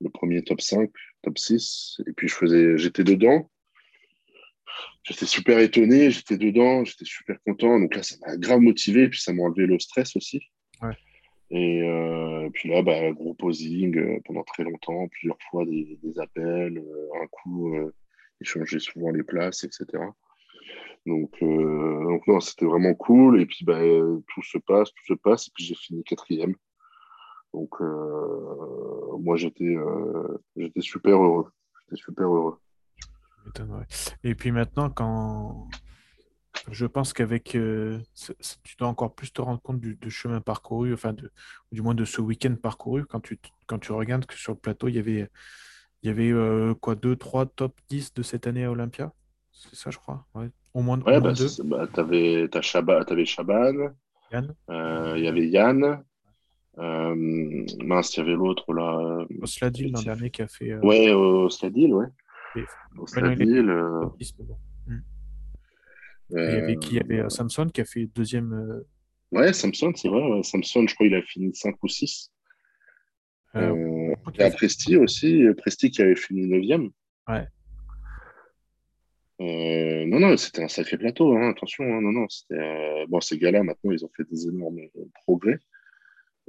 le premier top 5, top 6. Et puis je faisais, j'étais dedans. J'étais super étonné, j'étais dedans, j'étais super content. Donc là, ça m'a grave motivé, puis ça m'a enlevé le stress aussi. Et, puis là, bah, gros posing pendant très longtemps, plusieurs fois des, des appels, un coup échanger souvent les places, etc. Donc, euh, donc non, c'était vraiment cool. Et puis, bah, tout se passe, tout se passe. Et puis, j'ai fini quatrième. Donc, euh, moi, j'étais euh, j'étais super heureux. J'étais super heureux. Et puis maintenant, quand je pense qu'avec, tu dois encore plus te rendre compte du, chemin parcouru, enfin, de, du moins de ce week-end parcouru, quand tu, quand tu regardes que sur le plateau, il y avait il y avait euh, quoi, deux, trois top 10 de cette année à Olympia? C'est ça, je crois. Ouais. Au moins, ouais, bah, deux. Bah, t'avais, avais Chaban. Yann. Euh, il y avait Yann. Euh, mince, il y avait l'autre là. Osladil l'an dernier qui a fait. Ouais, Osladil, ouais. Osladil. Hmm. Il y avait qui? Il y avait Samson qui a fait deuxième. Ouais, Samson, c'est vrai. Samson, je crois qu'il a fini 5 ou 6. Euh, il y a Presti aussi, Presti qui avait fini 9e. Ouais. Euh, non, non, c'était un sacré plateau, hein, attention. Hein, non, non, c'était, euh, bon, ces gars-là, maintenant, ils ont fait des énormes progrès.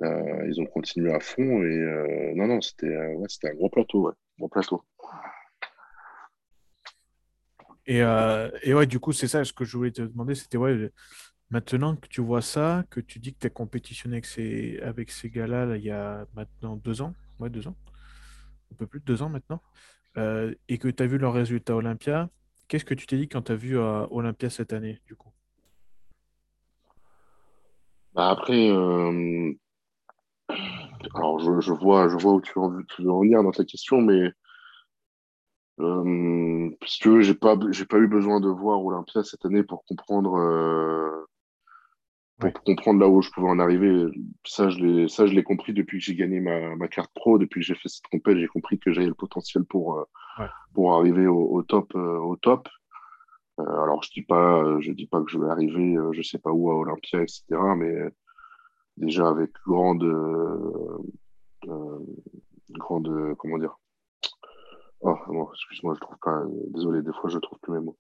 ils ont continué à fond et non, non, c'était ouais, c'était un gros plateau, ouais, gros plateau. Et, et ouais, du coup, c'est ça ce que je voulais te demander, c'était ouais, Maintenant que tu vois ça, que tu dis que tu as compétitionné avec ces, gars-là il y a maintenant deux ans, ouais, deux ans, un peu plus de deux ans maintenant, euh, et que tu as vu leurs résultats Olympia, qu'est-ce que tu t'es dit quand tu as vu euh, Olympia cette année, du coup? Bah Après, euh, alors je, vois, je vois où tu veux, tu veux en venir dans ta question, mais parce que j'ai pas, j'ai pas eu besoin de voir Olympia cette année pour comprendre pour comprendre là où je pouvais en arriver. Ça, je l'ai, ça, je l'ai compris depuis que j'ai gagné ma, ma, carte pro, depuis que j'ai fait cette compète, j'ai compris que j'avais le potentiel pour, euh, pour arriver au, top. Euh, au top. Euh, alors, je dis pas, je dis pas que je vais arriver, je sais pas où à Olympia, etc. Mais déjà avec grande, grande, comment dire. Oh, excuse-moi, je trouve pas. Désolé, des fois, je trouve plus mes mots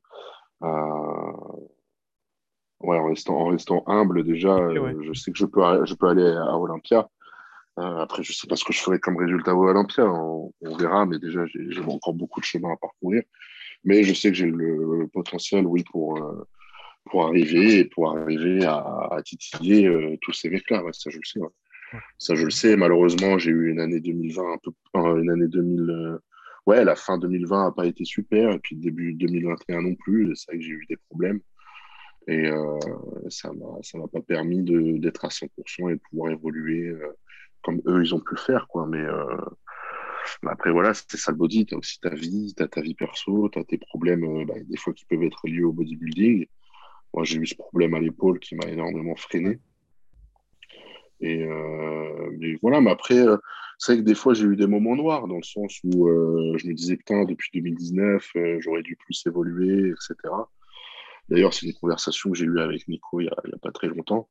ouais, en, restant, en restant humble, déjà, euh, je sais que je peux, je peux aller à Olympia. Euh, après, je ne sais pas ce que je ferai comme résultat à Olympia. On, verra, mais déjà, j'ai encore beaucoup de chemin à parcourir. Mais je sais que j'ai le, potentiel, oui, pour, euh, pour arriver et pour arriver à, à titiller tous ces mecs-là. ça, je le sais. Ça, je le sais. Malheureusement, j'ai eu une année 2020 un peu, une année 2000. ouais, la fin 2020 n'a pas été super, et puis le début 2021 non plus. C'est vrai que j'ai eu des problèmes. Et euh, ça ne m'a pas permis d'être à 100% et de pouvoir évoluer euh, comme eux, ils ont pu le faire. Quoi. Mais euh, après, voilà, c'est ça le body. Tu as aussi ta vie, tu as ta vie perso, tu as tes problèmes, bah, des fois qui peuvent être liés au bodybuilding. Moi, j'ai eu ce problème à l'épaule qui m'a énormément freiné. Et mais voilà, mais après, c'est vrai que des fois, j'ai eu des moments noirs dans le sens où je me disais, putain, depuis 2019, j'aurais dû plus évoluer, etc. D'ailleurs, c'est une conversation que j'ai eue avec Nico il n'y a, pas très longtemps,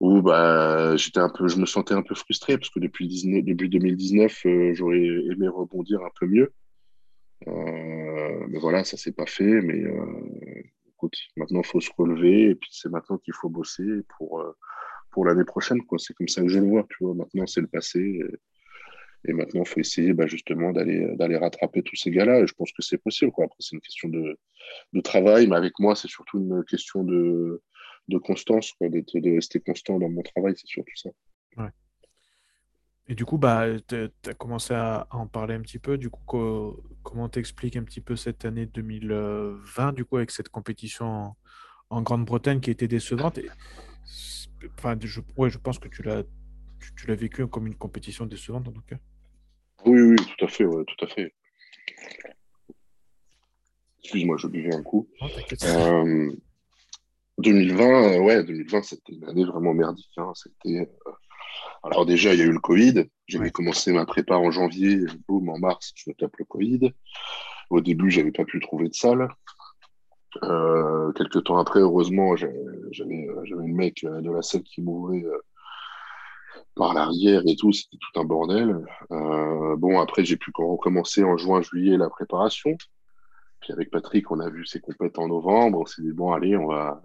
où bah, un peu, je me sentais un peu frustré parce que depuis, depuis 2019, euh, j'aurais aimé rebondir un peu mieux. Euh, mais voilà, ça s'est pas fait. Mais euh, écoute, maintenant, il faut se relever et puis c'est maintenant qu'il faut bosser pour, pour l'année prochaine. C'est comme ça que je le vois. Tu vois. Maintenant, c'est le passé. Maintenant, il faut essayer bah, justement d'aller, d'aller rattraper tous ces gars-là. Et je pense que c'est possible. Après, c'est une question de, travail, mais avec moi, c'est surtout une question de, constance, quoi, de rester constant dans mon travail, c'est surtout ça. Ouais. Et du coup, bah, tu as commencé à, en parler un petit peu. Du coup, comment t'expliques un petit peu cette année 2020, du coup, avec cette compétition en, Grande-Bretagne qui été décevante? Et, enfin, je, ouais, je pense que tu l'as tu, comme une compétition décevante en tout cas Oui, oui, tout à fait, ouais, tout à fait. Excuse-moi, je buvais un coup. 2020, euh, ouais, 2020, c'était une année vraiment merdique. Hein. C'était, alors déjà, il y a eu le Covid. J'avais commencé ma prépa en janvier, boum, en mars, je me tape le Covid. Au début, j'avais pas pu trouver de salle. Euh, quelques temps après, heureusement, j'avais le mec euh, de la salle qui m'ouvrait euh, par l'arrière et tout, c'était tout un bordel. bon, après, j'ai pu recommencer en juin, juillet la préparation. Puis avec Patrick, on a vu ses compètes en novembre. On s'est dit, bon, allez, on va,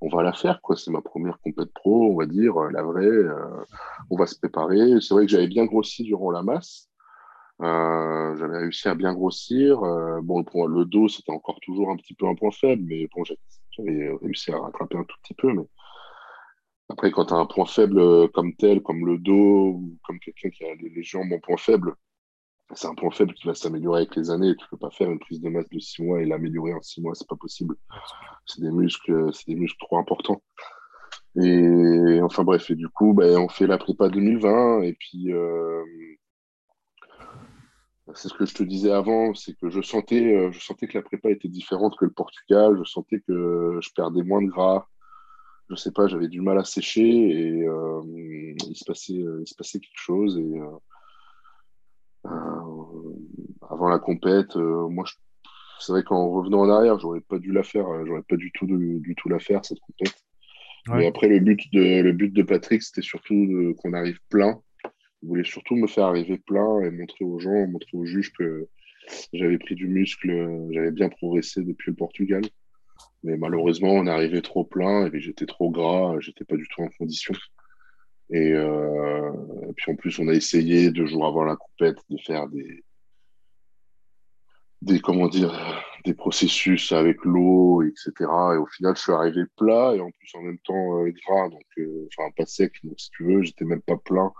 on va la faire, quoi. C'est ma première compète pro, on va dire, la vraie. on va se préparer. C'est vrai que j'avais bien grossi durant la masse. Euh, j'avais réussi à bien grossir. Euh, bon, pour le dos, c'était encore toujours un petit peu un point faible, mais bon, j'avais réussi à rattraper un tout petit peu. Mais après, quand tu as un point faible euh, comme tel, comme le dos, ou comme quelqu'un qui a les, jambes en point faible, c'est un point faible qui va s'améliorer avec les années. Tu peux pas faire une prise de masse de six mois et l'améliorer en six mois, c'est pas possible. C'est des muscles, c'est des muscles trop importants. Et enfin bref, et du coup, ben, on fait la prépa 2020 et puis euh, c'est ce que je te disais avant, c'est que je sentais, euh, je sentais que la prépa était différente que le Portugal, je sentais que je perdais moins de gras, je sais pas, j'avais du mal à sécher et euh, il, se passait, il se passait quelque chose. Et euh, avant la compète, moi, c'est vrai qu'en revenant en arrière, j'aurais pas dû la faire, j'aurais pas du tout, du tout la faire cette compète. Mais après, le but de, le but de Patrick, c'était surtout qu'on arrive plein il voulait surtout me faire arriver plein et montrer aux gens, montrer aux juges que j'avais pris du muscle, j'avais bien progressé depuis le Portugal. Mais malheureusement, on est arrivé trop plein et j'étais trop gras, j'étais pas du tout en condition. Et, euh, puis en plus, on a essayé deux jours avant la compète de faire des, des comment dire, des processus avec l'eau, etc. Et au final, je suis arrivé plat et en plus en même temps euh, gras, donc euh, enfin pas sec. Donc si tu veux, j'étais même pas plein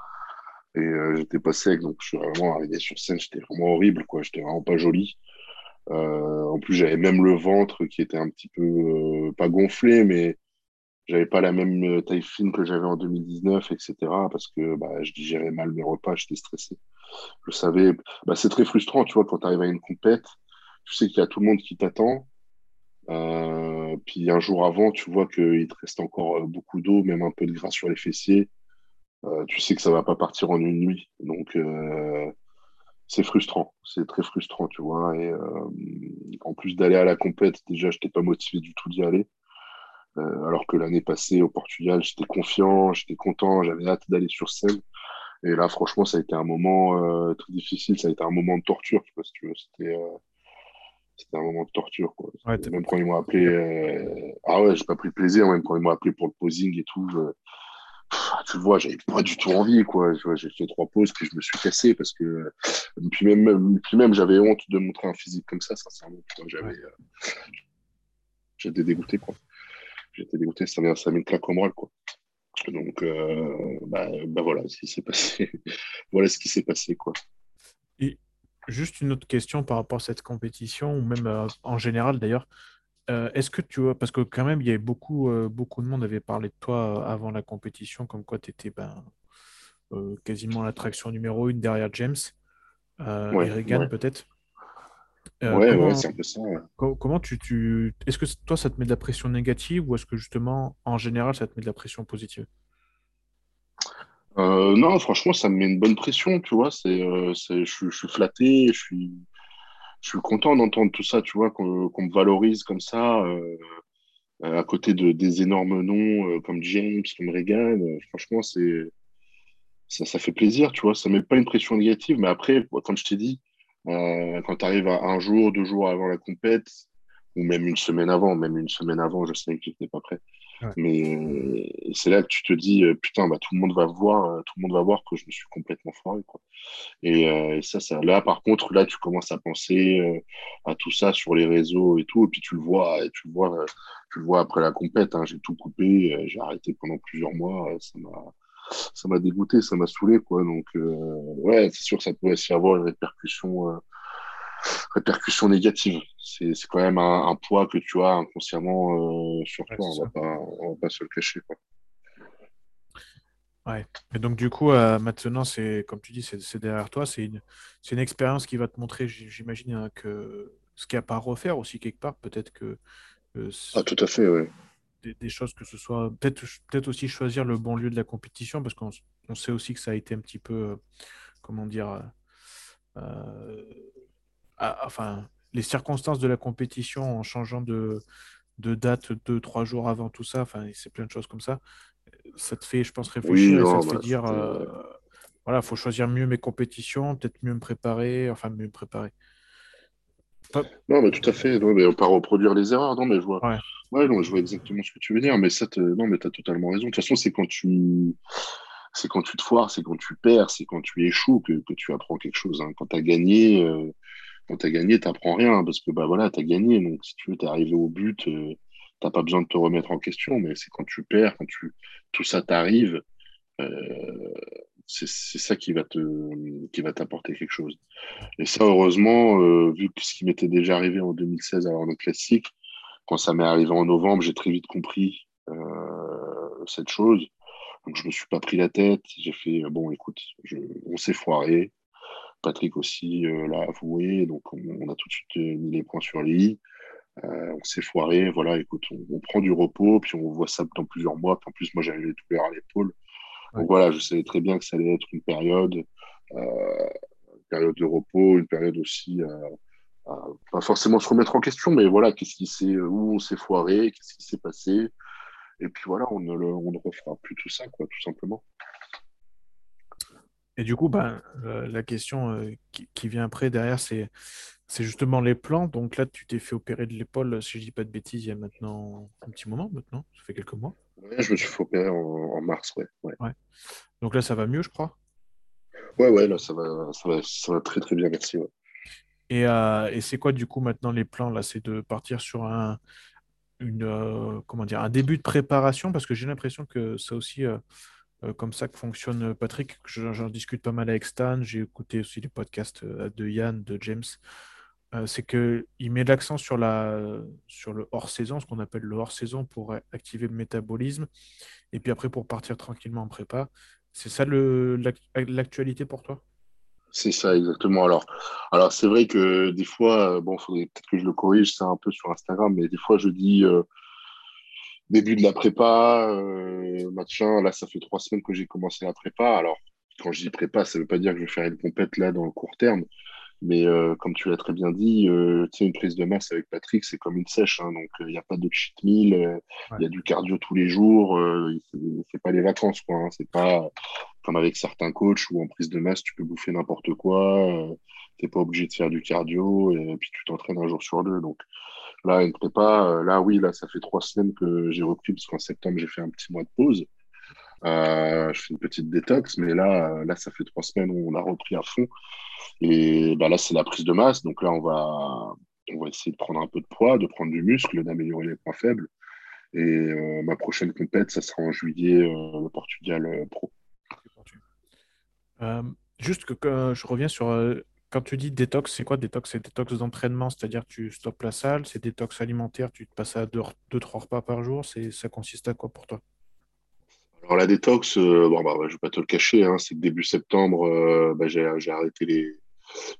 et j'étais pas sec, donc je suis vraiment arrivé sur scène, j'étais vraiment horrible, quoi. J'étais vraiment pas joli. Euh, en plus, j'avais même le ventre qui était un petit peu euh, pas gonflé, mais j'avais pas la même taille fine que j'avais en 2019, etc. Parce que bah, je digérais mal mes repas, j'étais stressé. Je savais, bah, c'est très frustrant, tu vois, quand tu arrives à une compète, tu sais qu'il y a tout le monde qui t'attend. puis un jour avant, tu vois qu'il te reste encore beaucoup d'eau, même un peu de gras sur les fessiers. Euh, tu sais que ça va pas partir en une nuit. Donc, euh, c'est frustrant. C'est très frustrant, tu vois. Et euh, en plus d'aller à la compète, déjà, je n'étais pas motivé du tout d'y aller. alors que l'année passée au Portugal, j'étais confiant, j'étais content, j'avais hâte d'aller sur scène. Et là, franchement, ça a été un moment très difficile. Ça a été un moment de torture, tu vois, si tu veux. C'était c'était un moment de torture. Quoi. même quand ils m'ont appelé, ah ouais, j'ai pas pris plaisir, même quand ils m'ont appelé pour le posing et tout, tu le vois, j'avais pas du tout envie, quoi. J'ai fait trois pauses, puis je me suis cassé parce que. Puis même, puis même j'avais honte de montrer un physique comme ça, sincèrement. J'avais. Euh, j'étais dégoûté, quoi. J'étais dégoûté, ça m'a mis une claque au moral, quoi. Donc, euh, bah, bah, voilà ce qui s'est passé. voilà ce qui s'est passé, quoi. Et juste une autre question par rapport à cette compétition, ou même euh, en général d'ailleurs. Euh, est-ce que tu vois, parce que quand même, il y avait beaucoup, euh, beaucoup de monde avait parlé de toi euh, avant la compétition, comme quoi tu étais ben, quasiment l'attraction numéro une derrière James et Regan peut-être. ouais, ouais, c'est un peu ça. Comment tu, tu... Est-ce que toi, ça te met de la pression négative ou est-ce que justement, en général, ça te met de la pression positive? Non, franchement, ça me met une bonne pression, tu vois. C'est, je, je, suis flatté, je suis, je suis content d'entendre tout ça, tu vois, qu'on me valorise comme ça, euh, à côté de, des énormes noms euh, comme James, comme Reagan. Euh, franchement, ça, ça fait plaisir, tu vois. Ça ne met pas une pression négative, mais après, comme je t'ai dit, quand tu arrives à un jour, deux jours avant la compète, ou même une semaine avant, même une semaine avant, je sais que je n'étais pas prêt. Mais euh, c'est là que tu te dis, euh, putain, bah, tout le monde va voir, euh, tout le monde va voir que je me suis complètement foiré. Quoi. Et, ça, ça, là, par contre, là, tu commences à penser à tout ça sur les réseaux et tout, et puis tu le vois, et tu le vois, tu le vois après la compète. Hein, j'ai tout coupé, j'ai arrêté pendant plusieurs mois. ça m'a, ça m'a dégoûté, ça m'a saoulé, quoi. Donc, ouais, c'est sûr que ça pourrait aussi avoir une répercussion répercussions négatives. C'est quand même un, poids que tu as inconsciemment euh, sur toi. On va, pas, va pas se le cacher. Quoi. Ouais. Et donc, du coup, euh, maintenant, c'est comme tu dis, c'est derrière toi. C'est une, c'est une expérience qui va te montrer, j'imagine, hein, que ce qu'il n'y a pas à refaire aussi quelque part. Peut-être que euh, Ah, tout à fait, ouais. des, des choses que ce soit. Peut-être peut-être aussi choisir le bon lieu de la compétition, parce qu'on on sait aussi que ça a été un petit peu, euh, comment dire, enfin, les circonstances de la compétition en changeant de, de date deux, trois jours avant tout ça. Enfin, c'est plein de choses comme ça. Ça te fait, je pense, Oui, réfléchir et ça non, te fait bah, dire. c'était. euh, voilà, faut choisir mieux mes compétitions, peut-être mieux me préparer, enfin mieux me préparer. Pas- Non, mais tout à fait. Non, mais pas reproduire les erreurs. Non, mais je vois. Ouais, Ouais, non, je vois exactement ce que tu veux dire. Mais ça, te- non, mais t'as totalement raison. De toute façon, c'est quand tu, c'est quand tu te foires, c'est quand tu perds, c'est quand tu échoues que, que tu apprends quelque chose. hein. Quand t'as gagné, euh, quand t'as gagné, t'apprends rien parce que bah voilà, t'as gagné. Donc si tu veux, t'es arrivé au but, euh, t'as pas besoin de te remettre en question. Mais c'est quand tu perds, quand tu, tout ça t'arrive, euh, c'est ça qui va t'apporter quelque chose. Et ça, heureusement, euh, vu que ce qui m'était déjà arrivé en 2016 à l'Arnaud Classique, quand ça m'est arrivé en novembre, j'ai très vite compris euh, cette chose. Donc, je me suis pas pris la tête. J'ai fait, bon, écoute, on s'est foiré. Patrick aussi euh, l'a avoué. Donc, on, on, a tout de suite euh, mis les points sur les. Euh, on s'est foiré. Voilà, écoute, on, on, prend du repos, puis on voit ça dans plusieurs mois. Puis en plus, moi, j'avais les douleurs à l'épaule. ouais. Donc, voilà, je savais très bien que ça allait être une période, euh, une période de repos, une période aussi. Euh, pas forcément se remettre en question, mais voilà, qu'est-ce qui s'est, où on s'est foiré, qu'est-ce qui s'est passé, et puis voilà, on ne, le, on ne refera plus tout ça, quoi, tout simplement. Et du coup, ben, euh, la question euh, qui, qui, vient après, derrière, c'est, c'est justement les plans. Donc là, tu t'es fait opérer de l'épaule, si je dis pas de bêtises, il y a maintenant un petit moment, maintenant, ça fait quelques mois. Ouais, je me suis fait opérer en, en mars, ouais, ouais. ouais. Donc là, ça va mieux, je crois? Ouais, ouais, là, ça va, ça va, ça va très, très bien, merci. Et, euh, et c'est quoi, du coup, maintenant, les plans là? C'est de partir sur un, une, euh, comment dire, un début de préparation? Parce que j'ai l'impression que ça aussi. Euh, comme ça que fonctionne Patrick. J'en discute pas mal avec Stan. J'ai écouté aussi les podcasts de Yann, de James. Euh, c'est qu'il met l'accent sur, la, sur le hors-saison, ce qu'on appelle le hors-saison pour activer le métabolisme. Et puis après, pour partir tranquillement en prépa. C'est ça l'actualité pour toi? C'est ça, exactement. Alors, alors c'est vrai que des fois, bon, faudrait peut-être que je le corrige, c'est un peu sur Instagram, mais des fois, je dis. Euh, début de la prépa, euh, machin. Là, ça fait trois semaines que j'ai commencé la prépa. Alors, quand je dis prépa, ça veut pas dire que je vais faire une compète là dans le court terme. Mais euh, comme tu l'as très bien dit, euh, tu sais, une prise de masse avec Patrick, c'est comme une sèche. Hein, donc, il n'y a pas de cheat meal. Il ouais. y a du cardio tous les jours. c'est pas les vacances, quoi. Hein, c'est pas comme avec certains coachs où en prise de masse, tu peux bouffer n'importe quoi. tu n'es pas obligé de faire du cardio. Et puis, tu t'entraînes un jour sur deux. Donc, Là, une prépa, là, oui, là, ça fait trois semaines que j'ai repris parce qu'en septembre, j'ai fait un petit mois de pause. Euh, je fais une petite détox, mais là, là, ça fait trois semaines où on a repris à fond. Et bah, là, c'est la prise de masse. Donc là, on va, on va essayer de prendre un peu de poids, de prendre du muscle, d'améliorer les points faibles. Et euh, ma prochaine compète, ça sera en juillet, euh, le Portugal euh, Pro. juste que, je reviens sur quand tu dis détox, c'est quoi détox? C'est détox d'entraînement, c'est-à-dire tu stoppes la salle, c'est détox alimentaire, tu te passes à 2-3 repas par jour, ça consiste à quoi pour toi? Alors la détox, euh, bon, bah, je ne vais pas te le cacher, hein, c'est que début septembre, euh, bah, j'ai arrêté les...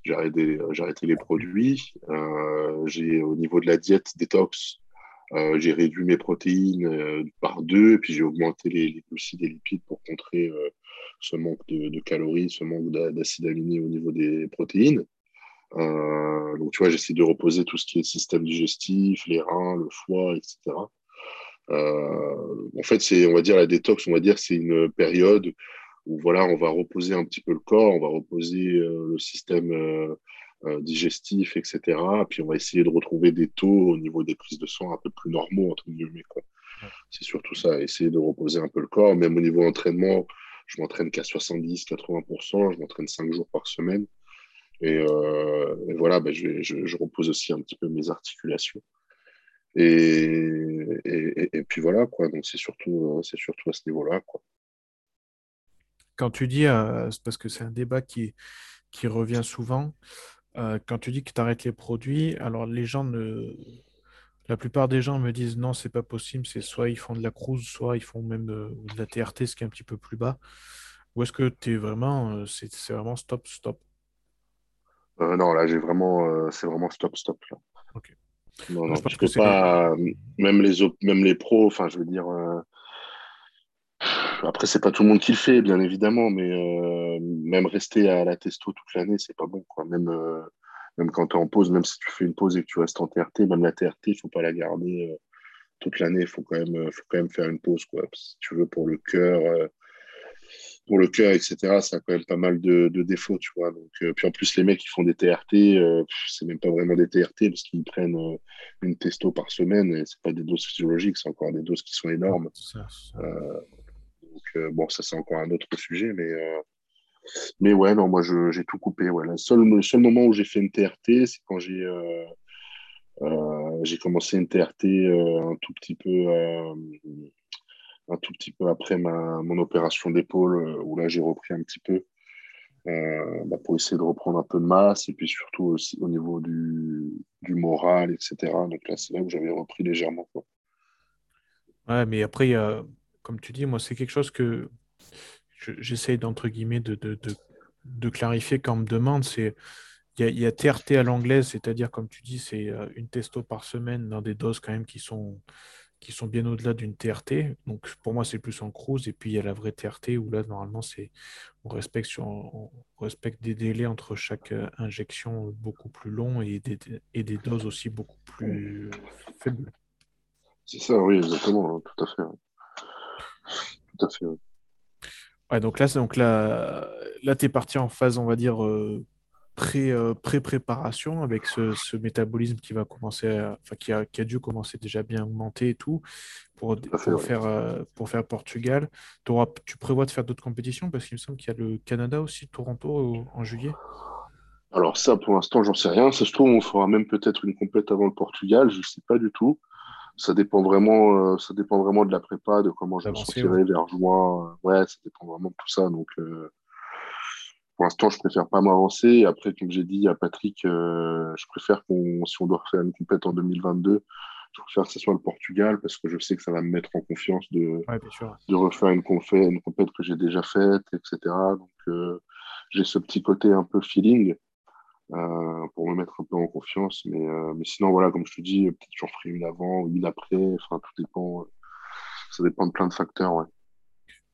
J'ai arrêté, les produits. Euh, j'ai au niveau de la diète détox, euh, j'ai réduit mes protéines euh, par deux, puis j'ai augmenté les, les, glucides et lipides pour contrer euh, ce manque de, de, calories, ce manque d'acides aminés au niveau des protéines. Donc, tu vois, j'essaie de reposer tout ce qui est système digestif, les reins, le foie, etc. En fait, c'est, on va dire, la détox, on va dire, c'est une période où, voilà, on va reposer un petit peu le corps, on va reposer le système euh, digestif, etc. Puis on va essayer de retrouver des taux au niveau des prises de sang un peu plus normaux, entre guillemets. Quoi. Ouais. C'est surtout ça, essayer de reposer un peu le corps. Même au niveau entraînement, je m'entraîne qu'à 70-80%, je m'entraîne 5 jours par semaine. Et, euh, et voilà, ben je, je, je, repose aussi un petit peu mes articulations. Et, et, et puis voilà, quoi. Donc c'est surtout, c'est surtout à ce niveau-là, quoi. Quand tu dis, euh, c'est parce que c'est un débat qui, qui revient souvent, euh, quand tu dis que tu arrêtes les produits, alors les gens ne La plupart des gens me disent non, c'est pas possible. C'est soit ils font de la cruise, soit ils font même euh, de la TRT, ce qui est un petit peu plus bas. Ou est-ce que tu es vraiment, euh, c'est c'est vraiment stop, stop? Euh, non, là, j'ai vraiment, euh, c'est vraiment stop, stop. Là. Ok. Non, non, je pense je que peux c'est pas, même les, op- même les pros, enfin, je veux dire, euh, après, c'est pas tout le monde qui le fait, bien évidemment, mais euh, même rester à la testo toute l'année, c'est pas bon, quoi. Même, euh, même quand tu es en pause, même si tu fais une pause et que tu restes en TRT, même la TRT, il faut pas la garder euh, toute l'année, il faut quand même, faut quand même faire une pause, quoi. Si tu veux, pour le cœur, pour le cœur, etc., ça a quand même pas mal de, de défauts, tu vois. Donc, puis en plus, les mecs qui font des TRT, c'est même pas vraiment des TRT parce qu'ils prennent une testo par semaine et c'est pas des doses physiologiques, c'est encore des doses qui sont énormes. ça. Euh, bon, ça, c'est encore un autre sujet, mais, euh, mais ouais, non, moi, j'ai tout coupé. Ouais. Le seul, le seul moment où j'ai fait une TRT, c'est quand j'ai euh, commencé une TRT un tout petit peu. un tout petit peu après ma, mon opération d'épaule, où là j'ai repris un petit peu bah, pour essayer de reprendre un peu de masse et puis surtout aussi au niveau du, du moral, etc. Donc là, c'est là où j'avais repris légèrement. quoi. Ouais, mais après, comme tu dis, moi, c'est quelque chose que je- j'essaye d'entre guillemets de, clarifier quand on me demande. C'est il y y a TRT à l'anglaise, c'est-à-dire, comme tu dis, c'est euh, une testo par semaine dans des doses quand même qui sont, qui sont bien au-delà d'une TRT. Donc, pour moi, c'est plus en cruise. Et puis, il y a la vraie TRT où là, normalement, c'est on respecte, sur, on respecte des délais entre chaque euh, injection beaucoup plus longs et des, et des doses aussi beaucoup plus faibles. C'est ça, oui, exactement, hein, tout à fait. Ouais. Tout à fait. ouais. Ouais, donc là, donc là, là tu es parti en phase, on va dire, euh, euh, pré-préparation avec ce, ce métabolisme qui va commencer à- enfin, qui a, qui a dû commencer déjà bien à augmenter et tout pour, Tout à fait, pour ouais. faire, euh, pour faire Portugal. Tu prévois de faire d'autres compétitions parce qu'il me semble qu'il y a le Canada aussi, Toronto en juillet. Alors ça, pour l'instant, j'en sais rien. Ça se trouve, on fera même peut-être une compète avant le Portugal. Je sais pas du tout. Ça dépend vraiment, euh, ça dépend vraiment de la prépa, de comment je me sentirai vers juin. Ouais, ça dépend vraiment de tout ça. Donc, euh, pour l'instant, je préfère pas m'avancer. Après, comme j'ai dit à Patrick, euh, je préfère qu'on, si on doit refaire une compète en 2022, je préfère que ce soit le Portugal parce que je sais que ça va me mettre en confiance de, Ouais, refaire une, une compète que j'ai déjà faite, etc. Donc, euh, j'ai ce petit côté un peu feeling euh, pour me mettre un peu en confiance. Mais, euh, mais sinon, voilà, comme je te dis, peut-être j'en ferai une avant, une après. Enfin, tout dépend. Ça dépend de plein de facteurs, ouais.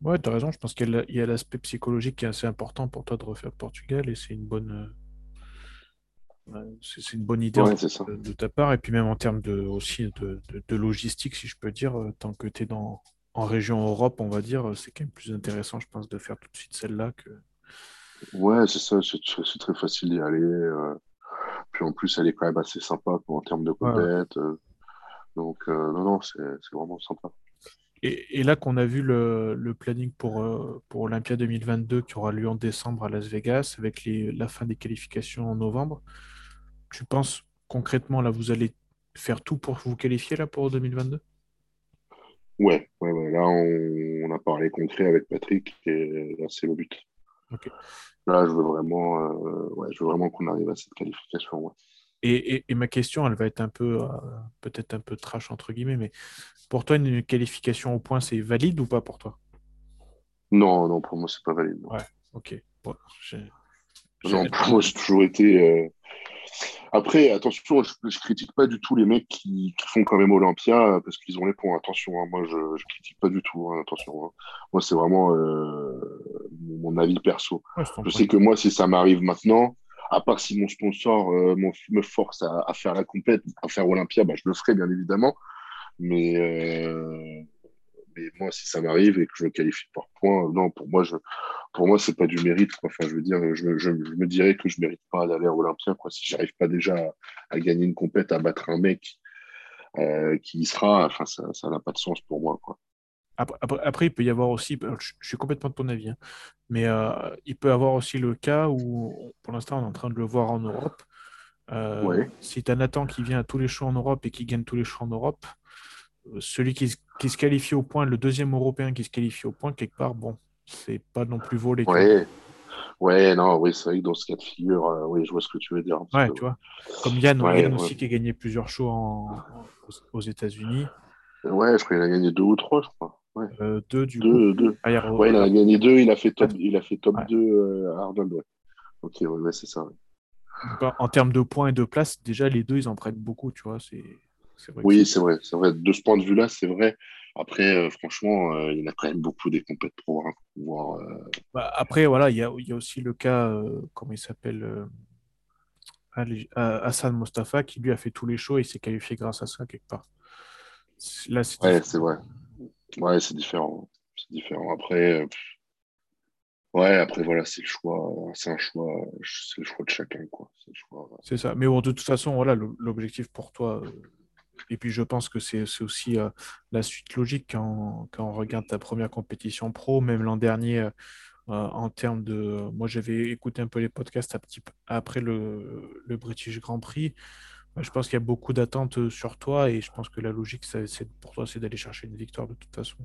Ouais, tu as raison. Je pense qu'il y a l'aspect psychologique qui est assez important pour toi de refaire Portugal et c'est une bonne, euh, c'est une bonne idée Ouais, de, de ta part. Et puis même en termes de, aussi de, de- de logistique, si je peux dire, euh, tant que tu es dans, en région Europe, on va dire, euh, c'est quand même plus intéressant, je pense, de faire tout de suite celle-là que. Ouais, c'est ça. C'est très facile d'y aller. euh. Puis en plus, elle est quand même assez sympa en termes de ouais. compète. euh. Donc, euh, non, non, c'est vraiment sympa. Et, et là qu'on a vu le, le planning pour, pour Olympia 2022 qui aura lieu en décembre à Las Vegas avec les, la fin des qualifications en novembre, tu penses concrètement, là, vous allez faire tout pour vous qualifier là pour 2022? Ouais, ouais, ouais. Là, on, on a parlé concret avec Patrick et là, c'est le but. Ok. Là, je veux vraiment, euh, ouais, je veux vraiment qu'on arrive à cette qualification. ouais. Et, et- et ma question, elle va être un peu, euh, peut-être un peu trash entre guillemets, mais pour toi, une qualification au point, c'est valide ou pas pour toi? Non, non, pour moi, c'est pas valide. non. Ouais, ok. Bon, j'ai- Non, pour moi, j'ai toujours été. Après, attention, je, je critique pas du tout les mecs qui, qui font quand même Olympia euh, parce qu'ils ont les points. Attention, hein, moi, je, je critique pas du tout. hein, attention. hein. Moi, c'est vraiment euh, mon avis perso. Ouais, Je sais que moi, si ça m'arrive maintenant, à part si mon sponsor euh, me force à, à faire la compète, à faire Olympia, bah, je le ferai bien évidemment. Mais, euh, mais moi, si ça m'arrive et que je me qualifie par points, non, pour moi, je, pour moi, c'est pas du mérite. quoi. Enfin, je veux dire, je, me- je, je me dirais que je mérite pas d'aller à Olympia, quoi. Si j'arrive pas déjà à, à gagner une compète, à battre un mec euh, qui y sera, enfin, ça, ça n'a pas de sens pour moi, quoi. Après, après- après, il peut y avoir aussi, alors, je, je suis complètement de ton avis, hein, mais euh, il peut y avoir aussi le cas où, pour l'instant, on est en train de le voir en Europe. Euh, Ouais, si tu as Nathan qui vient à tous les shows en Europe et qui gagne tous les shows en Europe, euh, celui qui, se- qui se qualifie au point, le deuxième Européen qui se qualifie au point, quelque part, bon, c'est pas non plus volé, ouais. Ouais, non, oui, c'est vrai que dans ce cas de figure, euh, oui, je vois ce que tu veux dire. Ouais, tu vois. Comme Yann, Ouais, Yann ouais. aussi qui a gagné plusieurs shows en- aux États-Unis. Ouais, je crois qu'il a gagné deux ou trois, je crois. Ouais, Euh, deux, du coup. deux, deux. Ah, il a- Ouais, il a gagné deux, il a fait top, il a fait top Ouais. 2 euh, à Arnold, ouais. Ok, ouais, c'est ça. Donc, en, termes de points et de places, déjà, les deux, ils en prennent beaucoup, tu vois. C'est vrai Oui, c'est- c'est vrai, c'est vrai. De ce point de vue-là, c'est vrai. Après, euh, franchement, euh, il y en a quand même beaucoup des compètes pro. Hein, pour pouvoir, euh, Bah, après, voilà, il y a, y a aussi le cas, euh, comment il s'appelle Hassan Mostafa, qui lui a fait tous les shows et s'est qualifié grâce à ça, quelque part. C'est- Là, c'est Ouais, c'est vrai. Ouais, c'est différent. C'est différent. Après, ouais, après, voilà, c'est le choix. C'est un choix. C'est le choix de chacun, quoi. C'est choix. Ça. Mais bon, de toute façon, voilà, l'objectif pour toi. Et puis, je pense que c'est aussi euh, la suite logique quand, on regarde ta première compétition pro, même l'an dernier, euh, euh, en termes de. Moi, j'avais écouté un peu les podcasts petit après le, British Grand Prix. Euh, Je pense qu'il y a beaucoup d'attentes sur toi et je pense que la logique, pour toi, c'est d'aller chercher une victoire de toute façon.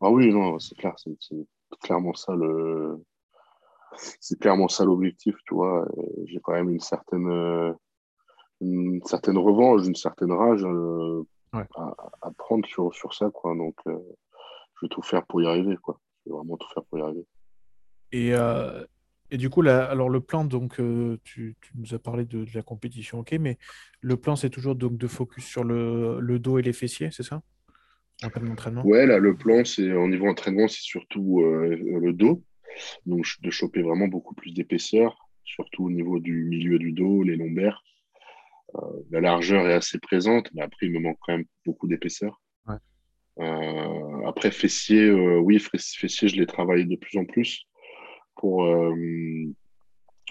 Ah oui, non, c'est clair. C'est clairement ça le. C'est clairement ça l'objectif, tu vois. J'ai quand même une certaine, une certaine revanche, une certaine rage euh, Ouais. à, à prendre sur, sur ça, quoi. Donc, euh, je vais tout faire pour y arriver, quoi. Je vais vraiment tout faire pour y arriver. Et, euh, et du coup, là, alors le plan, donc, euh, tu, tu nous as parlé de, de la compétition, ok, mais le plan, c'est toujours donc de focus sur le, le dos et les fessiers, c'est ça? En termes d'entraînement? Ouais, là, le plan, c'est au niveau entraînement, c'est surtout euh, le dos. Donc, de choper vraiment beaucoup plus d'épaisseur, surtout au niveau du milieu du dos, les lombaires. La largeur est assez présente, mais après, il me manque quand même beaucoup d'épaisseur. Ouais. Euh, après, fessier, euh, oui, fess- fessier, je les travaille de plus en plus pour euh,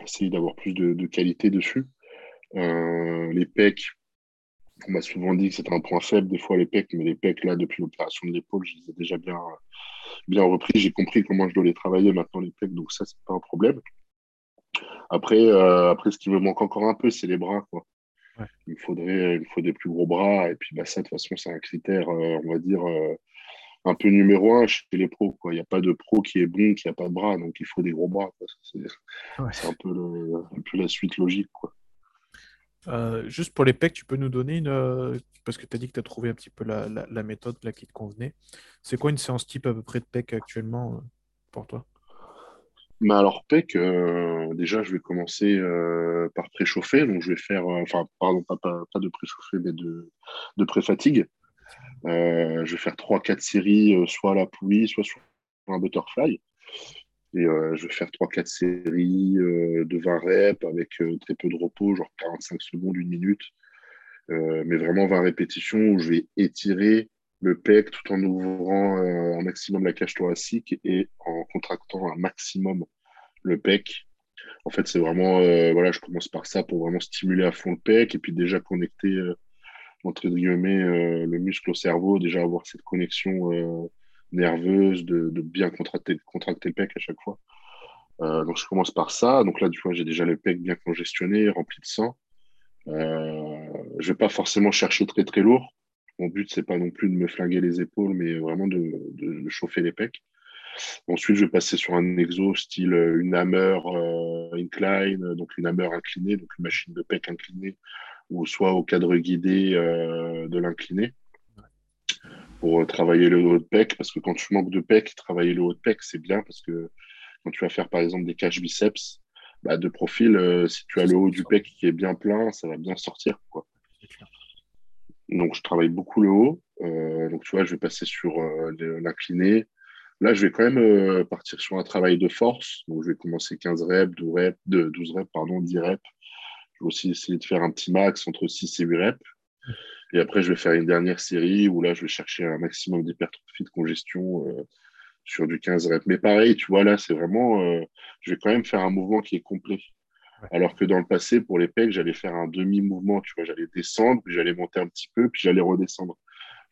essayer d'avoir plus de, de qualité dessus. Les pecs, on m'a souvent dit que c'était un point faible des fois les pecs, mais les pecs, là, depuis l'opération de l'épaule, je les ai déjà bien, bien repris. J'ai compris comment je dois les travailler maintenant, les pecs, donc ça, c'est pas un problème. Après, euh, après, ce qui me manque encore un peu, c'est les bras, quoi. Ouais. Il me faudrait, il me faut des plus gros bras, et puis bah, ça, de toute façon, c'est un critère, euh, on va dire, euh, un peu numéro un chez les pros, quoi. Il n'y a pas de pro qui est bon, qui n'a pas de bras, donc il faut des gros bras. C'est Ouais. un peu, le, un peu la suite logique, quoi. Euh, juste pour les pecs, tu peux nous donner une. euh, Parce que tu as dit que tu as trouvé un petit peu la, la- la méthode là, qui te convenait. C'est quoi une séance type à peu près de pecs actuellement euh, pour toi? Mais alors, PEC, euh, déjà, je vais commencer euh, par préchauffer. Donc, je vais faire, euh, enfin, pardon, pas, pas, pas de préchauffer, mais de, de pré-fatigue. Euh, je vais faire 3-4 séries, euh, soit à la poulie, soit sur un butterfly. Et euh, je vais faire 3-4 séries de 20 reps avec très peu de repos, genre 45 secondes, une minute. Mais vraiment 20 répétitions où je vais étirer le pec tout en ouvrant euh, un maximum la cage thoracique et en contractant un maximum le pec. En fait, c'est vraiment, euh, voilà, je commence par ça pour vraiment stimuler à fond le pec et puis déjà connecter, euh, entre guillemets, euh, le muscle au cerveau, déjà avoir cette connexion nerveuse, de, bien contracter, contracter le pec à chaque fois. Donc, je commence par ça. Donc là, tu vois, j'ai déjà le pec bien congestionné, rempli de sang. Je vais pas forcément chercher très très lourd. Mon but, c'est pas non plus de me flinguer les épaules, mais vraiment de, de, de chauffer les pecs. Ensuite, je vais passer sur un exo style euh, une hammer euh, incline, donc une hammer inclinée, donc une machine de pec inclinée, ou soit au cadre guidé euh, de l'incliné pour euh, travailler le haut de pec. Parce que quand tu manques de pec, travailler le haut de pec, c'est bien parce que quand tu vas faire par exemple des caches biceps, bah, de profil, euh, si tu as le haut du pec qui est bien plein, ça va bien sortir. Quoi. Donc, je travaille beaucoup le haut. Euh, donc, tu vois, je vais passer sur euh, l'incliné. Là, je vais quand même euh, partir sur un travail de force. Donc, je vais commencer 15 reps, 12 reps, de, 12 reps, pardon, 10 reps. Je vais aussi essayer de faire un petit max entre 6 et 8 reps. Et après, je vais faire une dernière série où là, je vais chercher un maximum d'hypertrophie de congestion sur du 15 reps. Mais pareil, tu vois, là, c'est vraiment, je vais quand même faire un mouvement qui est complet. Alors que dans le passé, pour les pecs, j'allais faire un demi-mouvement, tu vois, j'allais descendre, puis j'allais monter un petit peu, puis j'allais redescendre.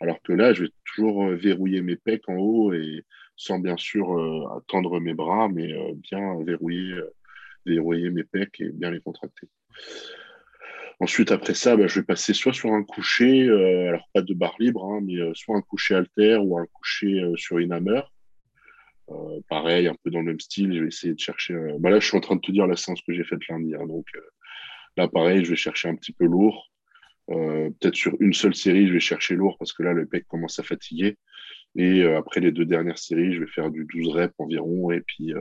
Alors que là, je vais toujours euh, verrouiller mes pecs en haut et sans bien sûr euh, tendre mes bras, mais euh, bien verrouiller, euh, verrouiller mes pecs et bien les contracter. Ensuite, après ça, bah, je vais passer soit sur un coucher, alors pas de barre libre, hein, mais soit un coucher halter ou un coucher sur une hammer. Pareil, un peu dans le même style, je vais essayer de chercher. Bah là, je suis en train de te dire la séance que j'ai faite lundi. Hein, donc là, pareil, je vais chercher un petit peu lourd. Peut-être sur une seule série, je vais chercher lourd parce que là, le pec commence à fatiguer. Et après les deux dernières séries, je vais faire du 12 reps environ. Et puis,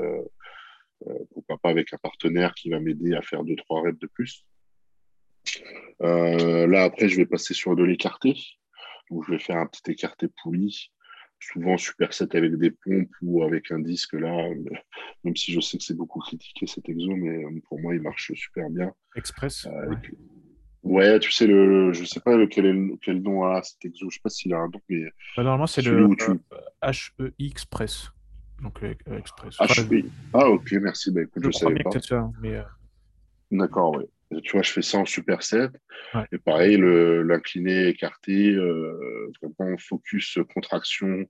pourquoi pas avec un partenaire qui va m'aider à faire 2-3 reps de plus. là, après, je vais passer sur de l'écarté. Donc, je vais faire un petit écarté poulie souvent superset avec des pompes ou avec un disque là, même si je sais que c'est beaucoup critiqué cet exo, mais euh, pour moi il marche super bien. Express. Euh, ouais. tu sais le, je sais pas lequel est quel nom a cet exo, je sais pas s'il a un nom, mais bah, normalement c'est le HEI Express. Donc euh, Express. HEI. Ah ok, merci. Bah écoute, je, je savais pas. D'accord, oui. Tu vois, je fais ça en superset. Et pareil, l'incliné écarté, euh, vraiment focus contraction.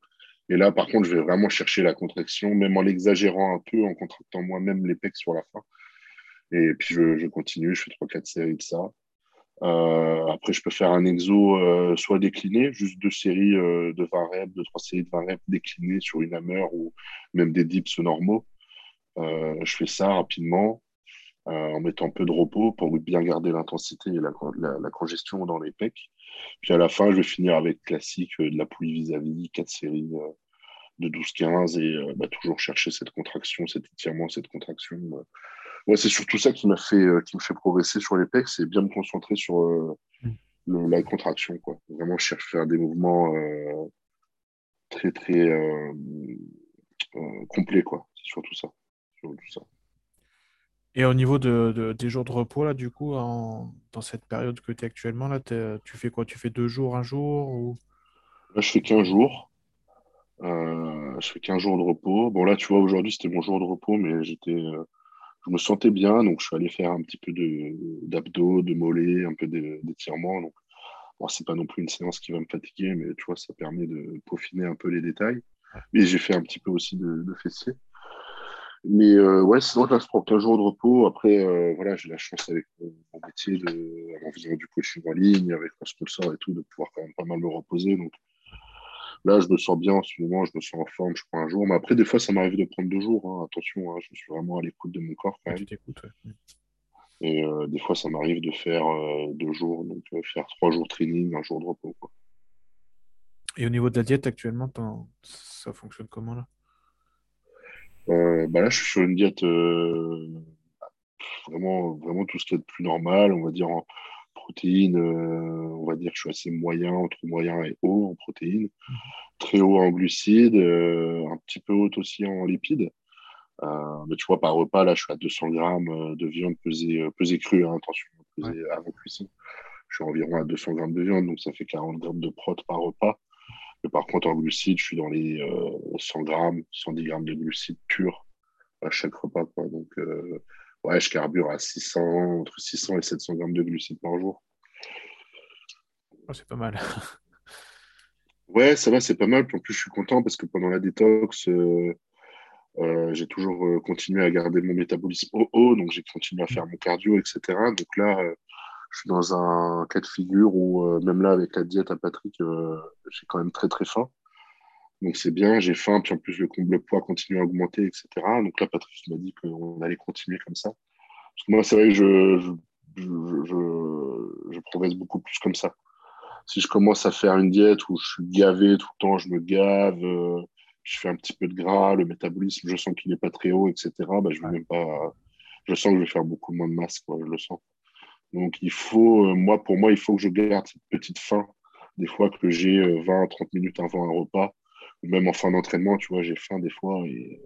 Et là, par contre, je vais vraiment chercher la contraction, même en l'exagérant un peu, en contractant moi-même les pecs sur la fin. Et puis, je, continue, je fais 3-4 séries de ça. Euh, après, je peux faire un exo euh, soit décliné, juste deux séries de 20 reps, deux, trois séries de 20 reps déclinées sur une hammer ou même des dips normaux. je fais ça rapidement. Euh, en mettant peu de repos pour bien garder l'intensité et la, congestion dans les pecs. Puis à la fin, je vais finir avec classique euh, de la poulie vis-à-vis, quatre séries euh, de 12-15 et bah, toujours chercher cette contraction, cet étirement, cette contraction. Ouais, c'est surtout ça qui m'a fait, qui me fait progresser sur les pecs, c'est bien me concentrer sur mm. la contraction. Quoi. Vraiment chercher à faire des mouvements très, très complets. Quoi. C'est surtout ça. Surtout ça. Et au niveau de, des jours de repos, là, du coup, dans cette période que tu es actuellement, là, tu fais quoi? Tu fais deux jours, un jour ou... Là, je fais 15 jours. Euh, je fais 15 jours de repos. Bon, là, tu vois, aujourd'hui, c'était mon jour de repos, mais j'étais, euh, je me sentais bien, donc je suis allé faire un petit peu d'abdos, de, de mollets, un peu d'étirement. Donc, bon, c'est pas non plus une séance qui va me fatiguer, mais tu vois, ça permet de peaufiner un peu les détails. Mais j'ai fait un petit peu aussi de, de fessiers. Mais euh, ouais, sinon, là, je prends 15 jours de repos. Après, euh, voilà, j'ai la chance avec mon, métier, de, en faisant du coaching en ligne, avec un sponsor et tout, de pouvoir quand même pas mal me reposer. Donc là, je me sens bien en ce moment, je me sens en forme, je prends un jour. Mais après, des fois, ça m'arrive de prendre deux jours. Hein. Attention, hein, je suis vraiment à l'écoute de mon corps quand même. Et euh, des fois, ça m'arrive de faire deux jours, donc faire trois jours de training, un jour de repos. Quoi. Et au niveau de la diète, actuellement, ça fonctionne comment là? Bah là, je suis sur une diète euh, vraiment, vraiment tout ce qui est de plus normal, on va dire en protéines, euh, on va dire que je suis assez moyen, entre moyen et haut en protéines, très haut en glucides, un petit peu haut aussi en lipides. mais tu vois, par repas, là, je suis à 200 grammes de viande pesée, pesée crue, hein, attention, pesée avant cuisson. Je suis environ à 200 grammes de viande, donc ça fait 40 grammes de prot par repas. Mais par contre, en glucides, je suis dans les 100 euh, grammes, 110 grammes de glucides purs à chaque repas. Donc, euh, ouais, je carbure à 600, entre 600 et 700 grammes de glucides par jour. Oh, c'est pas mal. ouais, ça va, c'est pas mal. Puis en plus, je suis content parce que pendant la détox, euh, j'ai toujours continué à garder mon métabolisme au haut, donc j'ai continué à faire mon cardio, etc. Donc là, je suis dans un cas de figure où, euh, même là, avec la diète à Patrick, euh, j'ai quand même très très faim. Donc c'est bien, j'ai faim, puis en plus le, le poids continue à augmenter, etc. Donc là, Patrick m'a dit qu'on allait continuer comme ça. Parce que moi, c'est vrai que je, je, je, je, progresse beaucoup plus comme ça. Si je commence à faire une diète où je suis gavé tout le temps, je me gave, euh, je fais un petit peu de gras, le métabolisme, je sens qu'il n'est pas très haut, etc. Bah, je vais même pas. Je sens que je vais faire beaucoup moins de masse, quoi, je le sens. Donc, il faut, euh, moi, pour moi, il faut que je garde cette petite faim. Des fois que j'ai 20, euh, 30 minutes avant un repas, ou même en fin d'entraînement, tu vois, j'ai faim des fois. Et,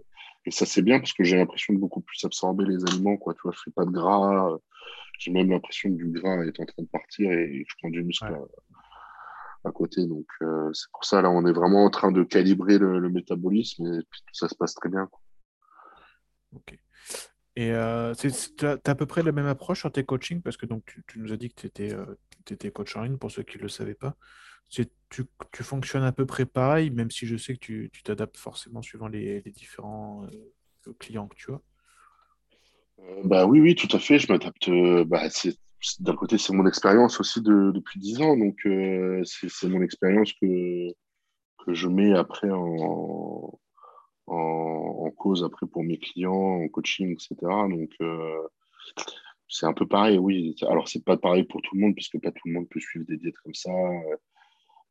ça, c'est bien parce que j'ai l'impression de beaucoup plus absorber les aliments, quoi. Tu vois, je fais pas de gras. J'ai même l'impression que du gras est en train de partir et je prends du muscle à, côté. Donc, euh, c'est pour ça, là, on est vraiment en train de calibrer le, métabolisme et puis ça se passe très bien. Quoi. Ok. Et euh, tu as, à peu près la même approche sur tes coachings, parce que donc, tu, nous as dit que tu étais, euh, coach en ligne, pour ceux qui ne le savaient pas. Tu, tu, fonctionnes à peu près pareil, même si je sais que tu t'adaptes forcément suivant les, différents euh, clients que tu as. bah oui, oui, tout à fait. Je m'adapte. Bah, d'un côté, c'est mon expérience aussi de, depuis 10 ans. Donc, c'est mon expérience que, que je mets après en, en, cause après pour mes clients, en coaching, etc. Donc, c'est un peu pareil, oui. Alors, c'est pas pareil pour tout le monde, parce que pas tout le monde peut suivre des diètes comme ça.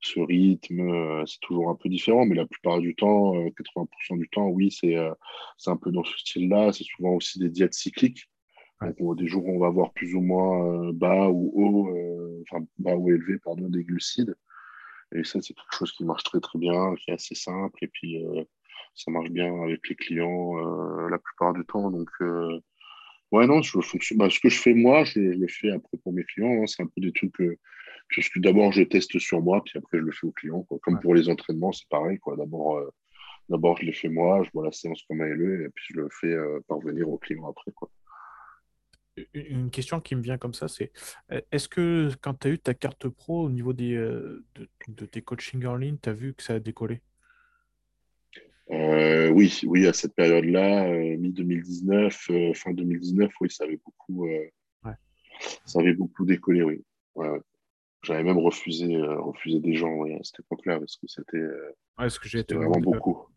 Ce rythme, c'est toujours un peu différent, mais la plupart du temps, 80% du temps, oui, c'est un peu dans ce style-là. C'est souvent aussi des diètes cycliques. Donc, des jours où on va avoir plus ou moins bas ou haut, enfin bas ou élevé, pardon, des glucides. Et ça, c'est quelque chose qui marche très très bien, qui est assez simple. Et puis, ça marche bien avec les clients la plupart du temps. Donc, Ouais, non, je. Bah, ce que je fais moi, je, le fais après pour mes clients. Hein. C'est un peu des trucs que, que d'abord je teste sur moi, puis après je le fais aux clients. Comme pour les entraînements, c'est pareil. D'abord, euh, d'abord je les fais moi, je vois la séance comme elle est, et puis je le fais euh, parvenir aux clients après. Quoi. Une question qui me vient comme ça, c'est est-ce que quand tu as eu ta carte pro au niveau des, euh, de, de, tes coachings en ligne, tu as vu que ça a décollé? Euh, oui, oui, à cette période-là, euh, mi-2019, euh, fin 2019, oui, ça avait beaucoup, ça avait beaucoup décollé, oui. J'avais même refusé, refusé des gens à cette époque-là parce que c'était vraiment beaucoup.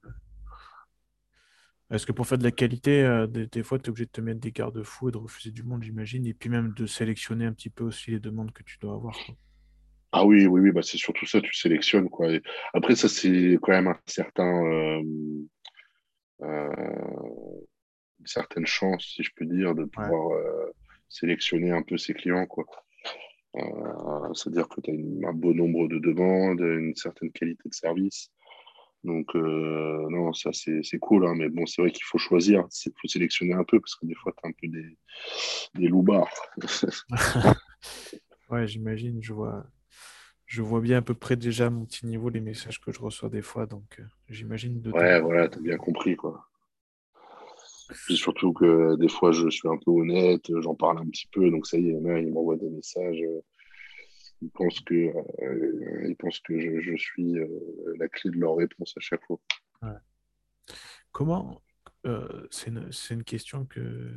Est-ce que pour faire de la qualité, des, fois, tu es obligé de te mettre des garde-fous et de refuser du monde, j'imagine, et puis même de sélectionner un petit peu aussi les demandes que tu dois avoir. Ah oui, oui, oui, bah c'est surtout ça, tu sélectionnes. Quoi. après, ça, c'est quand même un certain, euh, euh, une certaine chance, si je peux dire, de pouvoir euh, sélectionner un peu ses clients. Quoi. C'est-à-dire que tu as un beau nombre de demandes, une certaine qualité de service. Donc, non, ça, c'est cool. Hein, mais bon, c'est vrai qu'il faut choisir. Il faut sélectionner un peu parce que des fois, tu as un peu des, des loupards. ouais, j'imagine, je vois je vois bien à peu près déjà mon petit niveau les messages que je reçois des fois, donc euh, j'imagine de. Ouais, voilà, t'as bien compris, quoi. surtout que des fois, je suis un peu honnête, j'en parle un petit peu, donc ça y est, a, ils m'envoient des messages. Euh, ils pensent que, euh, ils pensent que je, suis la clé de leur réponse à chaque fois. Comment, c'est une, une, question que,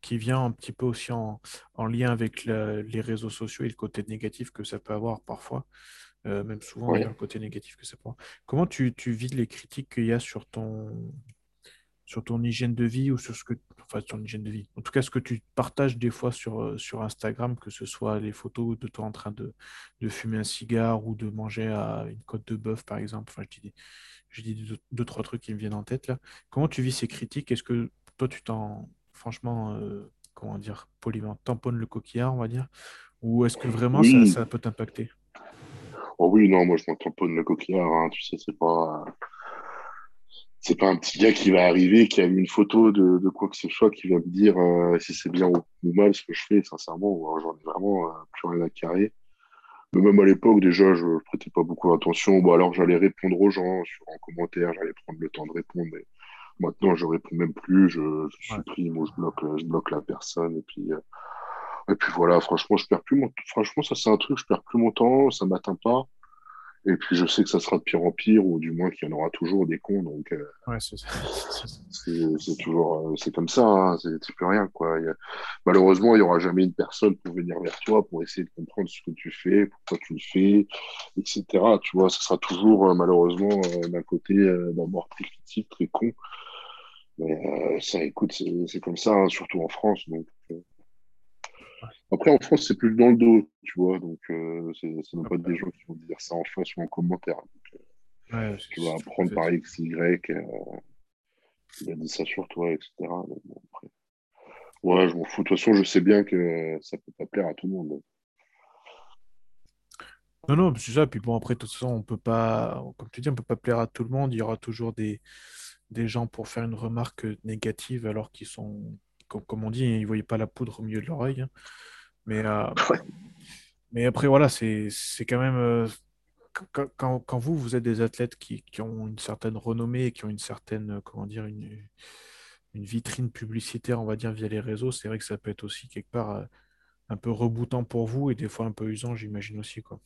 qui vient un petit peu aussi en, lien avec les réseaux sociaux et le côté négatif que ça peut avoir parfois, euh, même souvent le côté négatif que ça peut avoir. Comment tu, tu vis les critiques qu'il y a sur ton, sur ton hygiène de vie ou sur ce que enfin sur hygiène de vie? En tout cas, ce que tu partages des fois sur, euh, sur Instagram, que ce soit les photos de toi en train de, de fumer un cigare ou de manger à une côte de bœuf, par exemple. Enfin, je dis, je dis deux, trois trucs qui me viennent en tête là. Comment tu vis ces critiques? Est-ce que toi, tu t'en franchement, euh, comment dire, poliment, tamponne le coquillard, on va dire Ou est-ce que vraiment ça, peut t'impacter? Oh Oui, non, moi je m'en tamponne le coquillard, hein, tu sais, c'est pas. C'est pas un petit gars qui va arriver, qui a une photo de, quoi que ce soit, qui va me dire euh, si c'est bien ou, mal ce que je fais, sincèrement, j'en ai vraiment euh, plus rien à carrer. Mais même à l'époque, déjà, je ne prêtais pas beaucoup d'attention. Bon, alors j'allais répondre aux gens sur un commentaire, j'allais prendre le temps de répondre, mais Maintenant, je réponds même plus, je, supprime ou je bloque, je bloque la personne. Et puis, euh, et puis voilà, franchement, je perds plus mon Franchement, ça, c'est un truc, je perds plus mon temps, ça m'atteint pas. Et puis, je sais que ça sera de pire en pire, ou du moins qu'il y en aura toujours des cons. Donc, euh, ouais, c'est toujours, euh, c'est comme ça, hein, c'est plus rien, quoi. malheureusement, il n'y aura jamais une personne pour venir vers toi, pour essayer de comprendre ce que tu fais, pourquoi tu le fais, etc. Tu vois, ça sera toujours, malheureusement, d'un côté, d'un bord très critique, très con. Mais euh, ça, écoute, c'est comme ça, hein, surtout en France. Donc, euh. Après, en France, c'est plus dans le dos, tu vois. Donc, euh, c'est même pas des gens qui vont dire ça en face ou en commentaire. tu vas apprendre par X, Y, il a dit ça sur toi, etc. Ouais, je m'en fous. De toute façon, je sais bien que ça peut pas plaire à tout le monde. Non, non, c'est ça. Puis bon, après, de toute façon, on peut pas, comme tu dis, on peut pas plaire à tout le monde. Il y aura toujours des, des gens pour faire une remarque négative alors qu'ils sont, comme, on dit, ils ne voyaient pas la poudre au milieu de l'oreille. Hein. Mais, euh, mais après, voilà, c'est quand même. Euh, quand, quand, vous, vous êtes des athlètes qui, qui, ont une certaine renommée et qui ont une certaine, euh, comment dire, une, une vitrine publicitaire, on va dire, via les réseaux, c'est vrai que ça peut être aussi quelque part un peu reboutant pour vous et des fois un peu usant, j'imagine aussi. Quoi.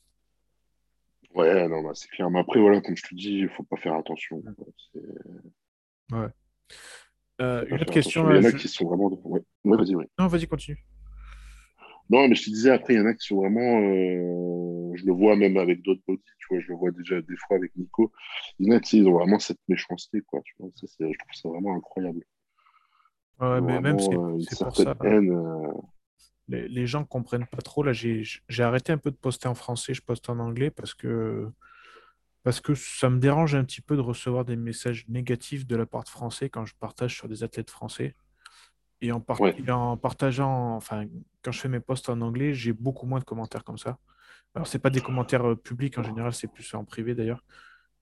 Ouais, non, bah, c'est clair. Mais après, voilà, comme je te dis, il ne faut pas faire attention. Ouais. Euh, une autre question. Il y en a qui sont vraiment. Ouais, vas-y, Non, vas-y, continue. Non, mais je te disais, après, il y en a qui sont vraiment. Euh, je le vois même avec d'autres bodies, tu vois, je le vois déjà des fois avec Nico. Il y en a, ils ont vraiment cette méchanceté, quoi. Tu vois, ça, je trouve ça vraiment incroyable. Ouais, mais même c'est pour ça. Haine, euh, les, les, gens comprennent pas trop. Là, j'ai arrêté un peu de poster en français, je poste en anglais parce que parce que ça me dérange un petit peu de recevoir des messages négatifs de la part de français quand je partage sur des athlètes français. Et en, en partageant, enfin, quand je fais mes posts en anglais, j'ai beaucoup moins de commentaires comme ça. Alors, c'est pas des commentaires euh, publics en général, c'est plus en privé d'ailleurs.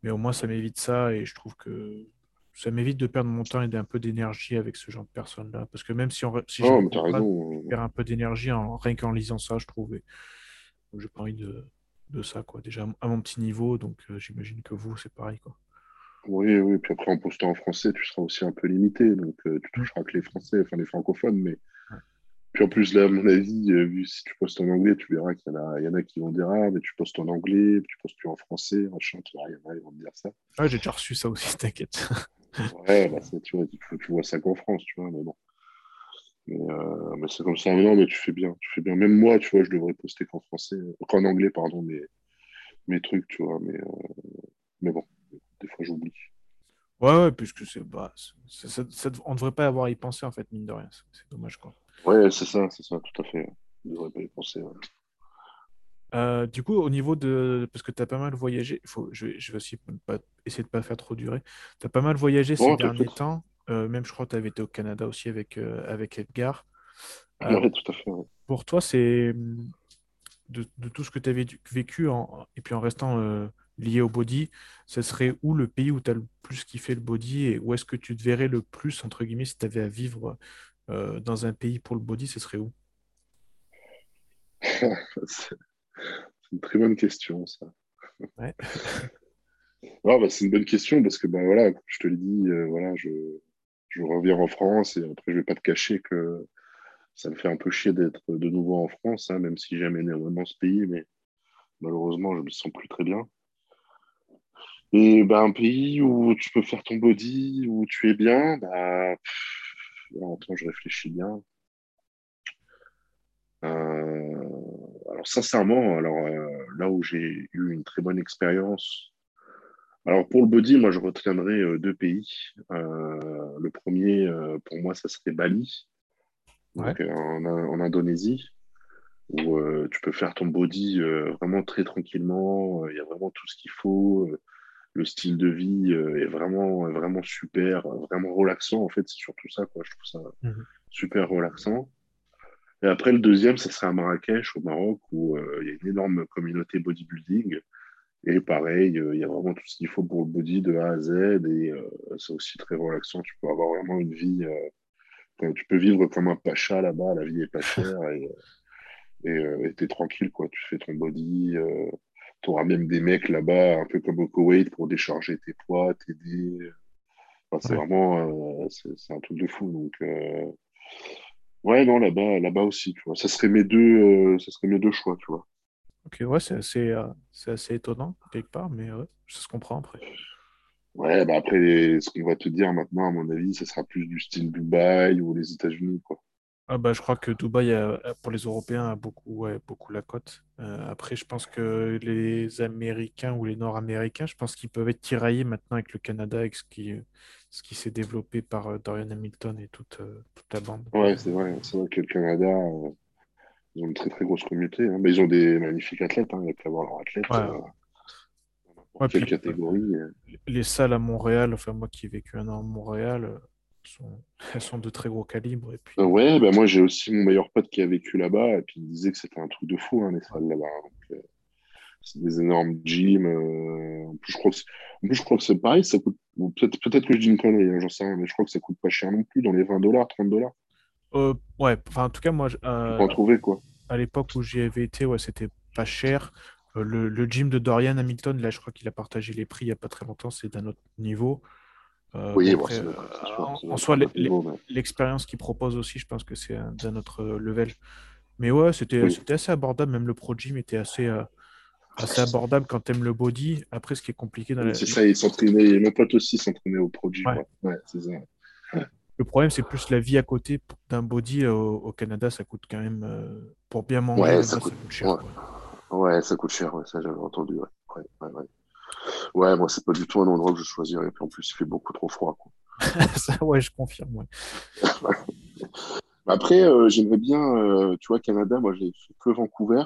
Mais au moins, ça m'évite ça et je trouve que ça m'évite de perdre mon temps et d'un peu d'énergie avec ce genre de personnes-là. Parce que même si, on, si oh, je perds un peu d'énergie en, rien qu'en lisant ça, je trouve. J'ai pas envie de, de, ça, quoi. Déjà à mon petit niveau, donc euh, j'imagine que vous, c'est pareil, quoi. Oui, oui, puis après en postant en français, tu seras aussi un peu limité, donc euh, tu mm. toucheras que les Français, enfin les francophones, mais puis en plus, là, à mon avis, euh, vu si tu postes en anglais, tu verras qu'il y, en a, y en a qui vont dire Ah, mais tu postes en anglais, tu postes plus en français, machin, tu vois, il y en a, ils vont te dire ça. Ah, j'ai déjà reçu ça aussi, t'inquiète. ouais, bah, tu, vois, tu, vois ça qu'en France, tu vois, mais bon. Mais, euh, mais c'est comme ça, non, mais tu fais bien, tu fais bien. Même moi, tu vois, je devrais poster qu'en français, qu'en anglais, pardon, mes, mes trucs, tu vois, mais, euh, mais bon, des fois j'oublie. Ouais, ouais, puisque c'est. Bah, on devrait pas avoir à y penser, en fait, mine de rien. C'est dommage, quoi. Ouais, c'est ça, c'est ça, tout à fait. On devrait pas y penser. Euh, du coup, au niveau de. Parce que tu as pas mal voyagé, faut... je, vais, je vais aussi pas... essayer de pas faire trop durer. Tu as pas mal voyagé ces derniers temps. Euh, même, je crois que tu avais été au Canada aussi avec, euh, avec Edgar. Oui, tout à fait. Pour toi, c'est. De, de, tout ce que tu avais vécu, en... et puis en restant lié au body, ce serait où le pays où tu as le plus kiffé le body et où est-ce que tu te verrais le plus, entre guillemets, si tu avais à vivre euh, dans un pays pour le body, ce serait où? C'est une très bonne question, ça. Ouais. bah, c'est une bonne question parce que, bah, voilà, je te l'ai dit, euh, voilà, je, je, reviens en France et après, je vais pas te cacher que ça me fait un peu chier d'être de nouveau en France, hein, même si j'aime énormément ce pays, mais malheureusement, je me sens plus très bien. Et bah, un pays où tu peux faire ton body, où tu es bien, bah, temps, je réfléchis bien. Euh, alors sincèrement, alors euh, là où j'ai eu une très bonne expérience, alors pour le body, moi je retiendrai euh, deux pays. le premier, pour moi, ça serait Bali, en, Indonésie, où tu peux faire ton body vraiment très tranquillement. Il y a vraiment tout ce qu'il faut le style de vie euh, est vraiment, vraiment super, vraiment relaxant. En fait, c'est surtout ça, quoi. Je trouve ça mhm. super relaxant. Et après, le deuxième, ça serait à Marrakech, au Maroc, où euh, il y a une énorme communauté bodybuilding. Et pareil, euh, il y a vraiment tout ce qu'il faut pour le body de A à Z. Et c'est aussi très relaxant. Tu peux avoir vraiment une vie. tu peux vivre comme un pacha là-bas. La vie est pas chère. et tu es tranquille, quoi. Tu fais ton body tu auras même des mecs là-bas, un peu comme au Koweït, pour décharger tes poids, t'aider. c'est vraiment euh, c'est un truc de fou. Donc, euh, ouais, non, là-bas là-bas aussi, tu vois. Ça serait mes deux, euh, ça serait mes deux choix, tu vois. Ok, ouais, c'est assez, assez étonnant, quelque part, mais ça se comprend après. Ouais, bah après, ce qu'on va te dire maintenant, à mon avis, ça sera plus du style Dubaï ou les États-Unis, quoi. Ah bah, je crois que Dubaï, pour les Européens, a beaucoup, beaucoup la cote. Euh, après, je pense que les Américains ou les Nord-Américains, je pense qu'ils peuvent être tiraillés maintenant avec le Canada, avec ce qui, ce qui s'est développé par euh, Dorian Hamilton et toute, euh, toute la bande. Ouais, c'est vrai. C'est vrai que le Canada, ils ont une très très grosse communauté. Hein. Mais ils ont des magnifiques athlètes. Hein. Il y a qu'à voir leurs athlètes. Ouais. quelle catégorie. Les salles à Montréal, enfin moi qui ai vécu un an à Montréal, sont, elles sont de très gros calibre. Et puis... Euh, ouais, bah moi j'ai aussi mon meilleur pote qui a vécu là-bas et puis il disait que c'était un truc de fou, hein, les salles là-bas. Euh, c'est des énormes gyms. Euh, en, plus, je crois que plus, je crois que c'est pareil, ça coûte. Peut-être peut que je dis une connerie, j'en sais rien, mais je crois que ça coûte pas cher non plus, dans les 20 dollars, 30 dollars. Ouais, enfin en tout cas, moi. Euh, en trouver quoi. À l'époque où j'y avais été, ouais, c'était pas cher. Le, le, gym de Dorian Hamilton, là, je crois qu'il a partagé les prix il n'y a pas très longtemps, c'est d'un autre niveau. Euh, oui, en, soi, l'expérience qu'il propose aussi, je pense que c'est d'un autre level. Mais ouais, c'était assez abordable. Même le Pro Gym était assez, euh, assez abordable quand tu aimes le body. Après, ce qui est compliqué dans la. C'est ça, il s'entraînait. Mon pote aussi s'entraînait au Pro Gym. Ouais. c'est ça. Le problème, c'est plus la vie à côté d'un body au, Canada, ça coûte quand même. Euh, pour bien manger, ça, coûte, cher. Ouais, ça coûte cher, ouais, ça j'avais entendu. Ouais, ouais, ouais. Ouais, Ouais, moi, c'est pas du tout un endroit que je choisirais. Puis en plus, il fait beaucoup trop froid. quoi. Ça, ouais, je confirme. Ouais. Après, euh, j'aimerais bien, euh, tu vois, Canada, moi, j'ai fait que Vancouver.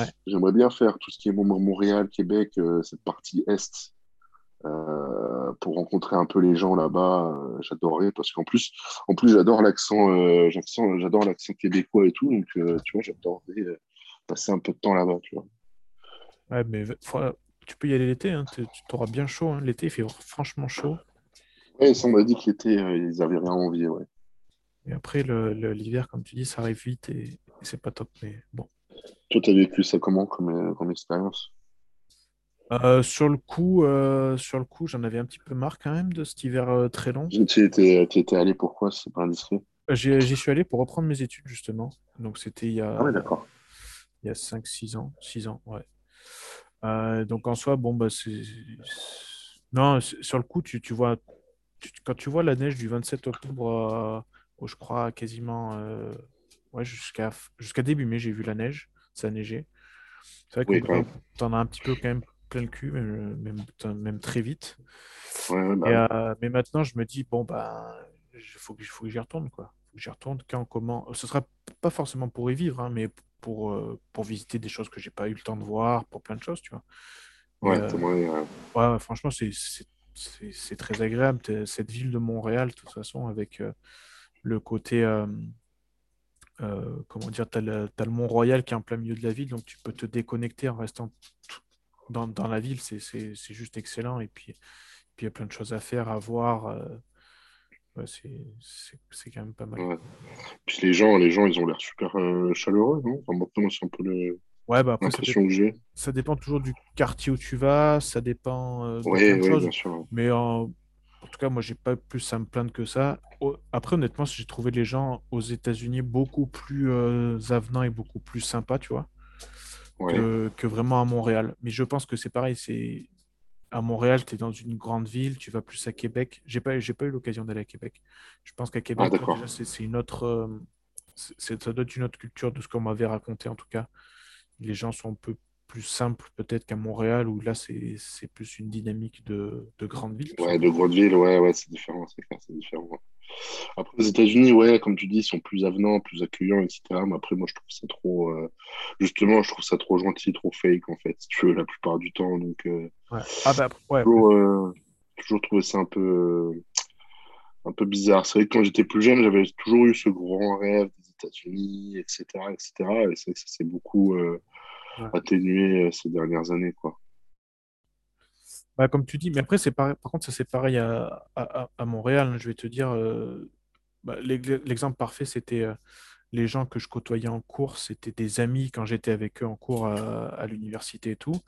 Ouais. J'aimerais bien faire tout ce qui est Mont- Montréal, Québec, euh, cette partie est, euh, pour rencontrer un peu les gens là-bas. euh, j'adorerais parce qu'en plus, en plus, j'adore l'accent, euh, j'adore l'accent québécois et tout. Donc, euh, tu vois, j'adorerais passer un peu de temps là-bas, tu vois. Ouais, mais faut- tu peux y aller l'été, hein, tu auras bien chaud. hein. L'été, il fait franchement chaud. Ouais, ça m'a dit que l'été, ils avaient rien envie, ouais. Et après, l'hiver, comme tu dis, ça arrive vite et, et c'est pas top. Mais bon. Toi, t'as vécu ça comment comme, comme expérience? Euh, sur le coup, euh, sur le coup, j'en avais un petit peu marre quand même de cet hiver euh, très long. Tu étais, tu étais allé pourquoi, c'est pas indiscret? J'y suis allé pour reprendre mes études, justement. Donc, c'était il y Ah a, ouais, d'accord. il y a 5-6 ans. six ans, ouais. Donc, en soi, bon, bah, c'est. Non, sur le coup, tu, tu vois, tu- quand tu vois la neige du 27 octobre, au, je crois, quasiment. ouais, jusqu'à jusqu'à début mai, j'ai vu la neige. Ça a neigé. C'est vrai Oui, d'un- même. t'en as un petit peu quand même plein le cul, même, même, même très vite. Ouais, bah Et, euh, mais maintenant, je me dis, bon, ben, il faut que, faut que j'y retourne, quoi. Faut que j'y retourne quand, comment. Ce sera pas forcément pour y vivre, hein, mais pour, euh, pour visiter des choses que j'ai pas eu le temps de voir, pour plein de choses, tu vois. Ouais, euh, ouais, ouais, franchement, c'est très agréable, cette ville de Montréal, de toute façon, avec le côté, euh, comment dire, t'as le, t'as le Mont-Royal qui est en plein milieu de la ville, donc tu peux te déconnecter en restant tout- dans, dans la ville, c'est juste excellent. Et puis, puis il y a plein de choses à faire, à voir. euh, Ouais, c'est quand même pas mal. ouais. Puis les gens, les gens, ils ont l'air super euh, chaleureux, non? Enfin, moi, c'est un peu le- Ouais, bah l'impression que j'ai. ça dépend toujours du quartier où tu vas, ça dépend euh, de plein Ouais, de bien sûr. Mais en, en tout cas, moi, j'ai pas plus à me plaindre que ça. Après, honnêtement, j'ai trouvé les gens aux États-Unis beaucoup plus euh, avenants et beaucoup plus sympas, tu vois, Ouais, que, que vraiment à Montréal. Mais je pense que c'est pareil, c'est à Montréal, tu es dans une grande ville, tu vas plus à Québec. J'ai pas, j'ai pas eu l'occasion d'aller à Québec. Je pense qu'à ah, Québec, déjà, c'est une autre, euh, c'est, ça doit être une autre culture de ce qu'on m'avait raconté en tout cas. Les gens sont un peu plus simples peut-être qu'à Montréal, où là, c'est c'est plus une dynamique de, de grande ville, Ouais, de grande ville, ouais, ouais, c'est différent, c'est clair, c'est différent. ouais. Après, aux États-Unis, ouais, comme tu dis, ils sont plus avenants, plus accueillants, etc. Mais après, moi, je trouve ça trop, euh, justement, je trouve ça trop gentil, trop fake, en fait, si tu veux, la plupart du temps. Donc, euh, Ouais. Ah bah ouais, après. toujours, euh, toujours trouvé ça un peu, un peu bizarre. C'est vrai que quand j'étais plus jeune, j'avais toujours eu ce grand rêve des États-Unis, etc., etc. Et c'est vrai que ça s'est beaucoup Ouais. atténué ces dernières années, quoi. Bah, comme tu dis, mais après, c'est pareil, par contre, ça c'est pareil à, à, Montréal. hein, je vais te dire, euh, bah, l'ex- l'exemple parfait, c'était euh, les gens que je côtoyais en cours, c'était des amis quand j'étais avec eux en cours à, à l'université et tout.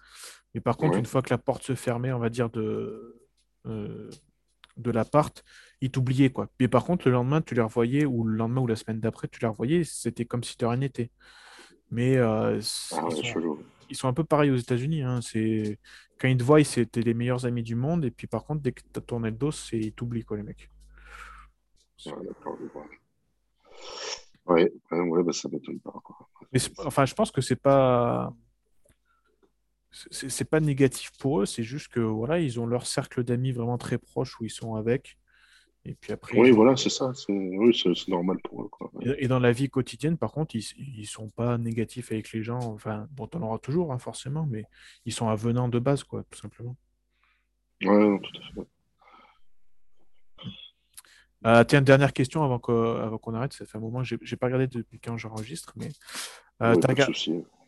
Mais par contre, une fois que la porte se fermait, on va dire, de, euh, de l'appart, ils t'oubliaient, quoi. Mais par contre, le lendemain, tu les revoyais, ou le lendemain ou la semaine d'après, tu les revoyais, c'était comme si de rien n'était. Mais euh, Ah sont, chelou. Ils sont un peu pareils aux États-Unis. hein. C'est... Quand ils te voient, c'était les meilleurs amis du monde. Et puis par contre, dès que tu as tourné le dos, c'est... ils t'oublient, quoi, les mecs. Ouais, d'accord, je vois. Ouais, ouais, ouais, bah, ça m'étonne pas, quoi. Mais enfin, je pense que c'est pas... C'est pas négatif pour eux, c'est juste que voilà, ils ont leur cercle d'amis vraiment très proche où ils sont avec. Et puis après, Oui, voilà, c'est ça. C'est oui, normal pour eux, quoi. Et dans la vie quotidienne, par contre, ils, ils sont pas négatifs avec les gens. Enfin, bon, t'en auras toujours, hein, forcément, mais ils sont avenants de base, quoi, tout simplement. Ouais, non, tout à fait. Euh, tiens, dernière question avant qu'on arrête. Ça fait un moment que j'ai pas regardé depuis quand j'enregistre, mais euh, Ouais, t'as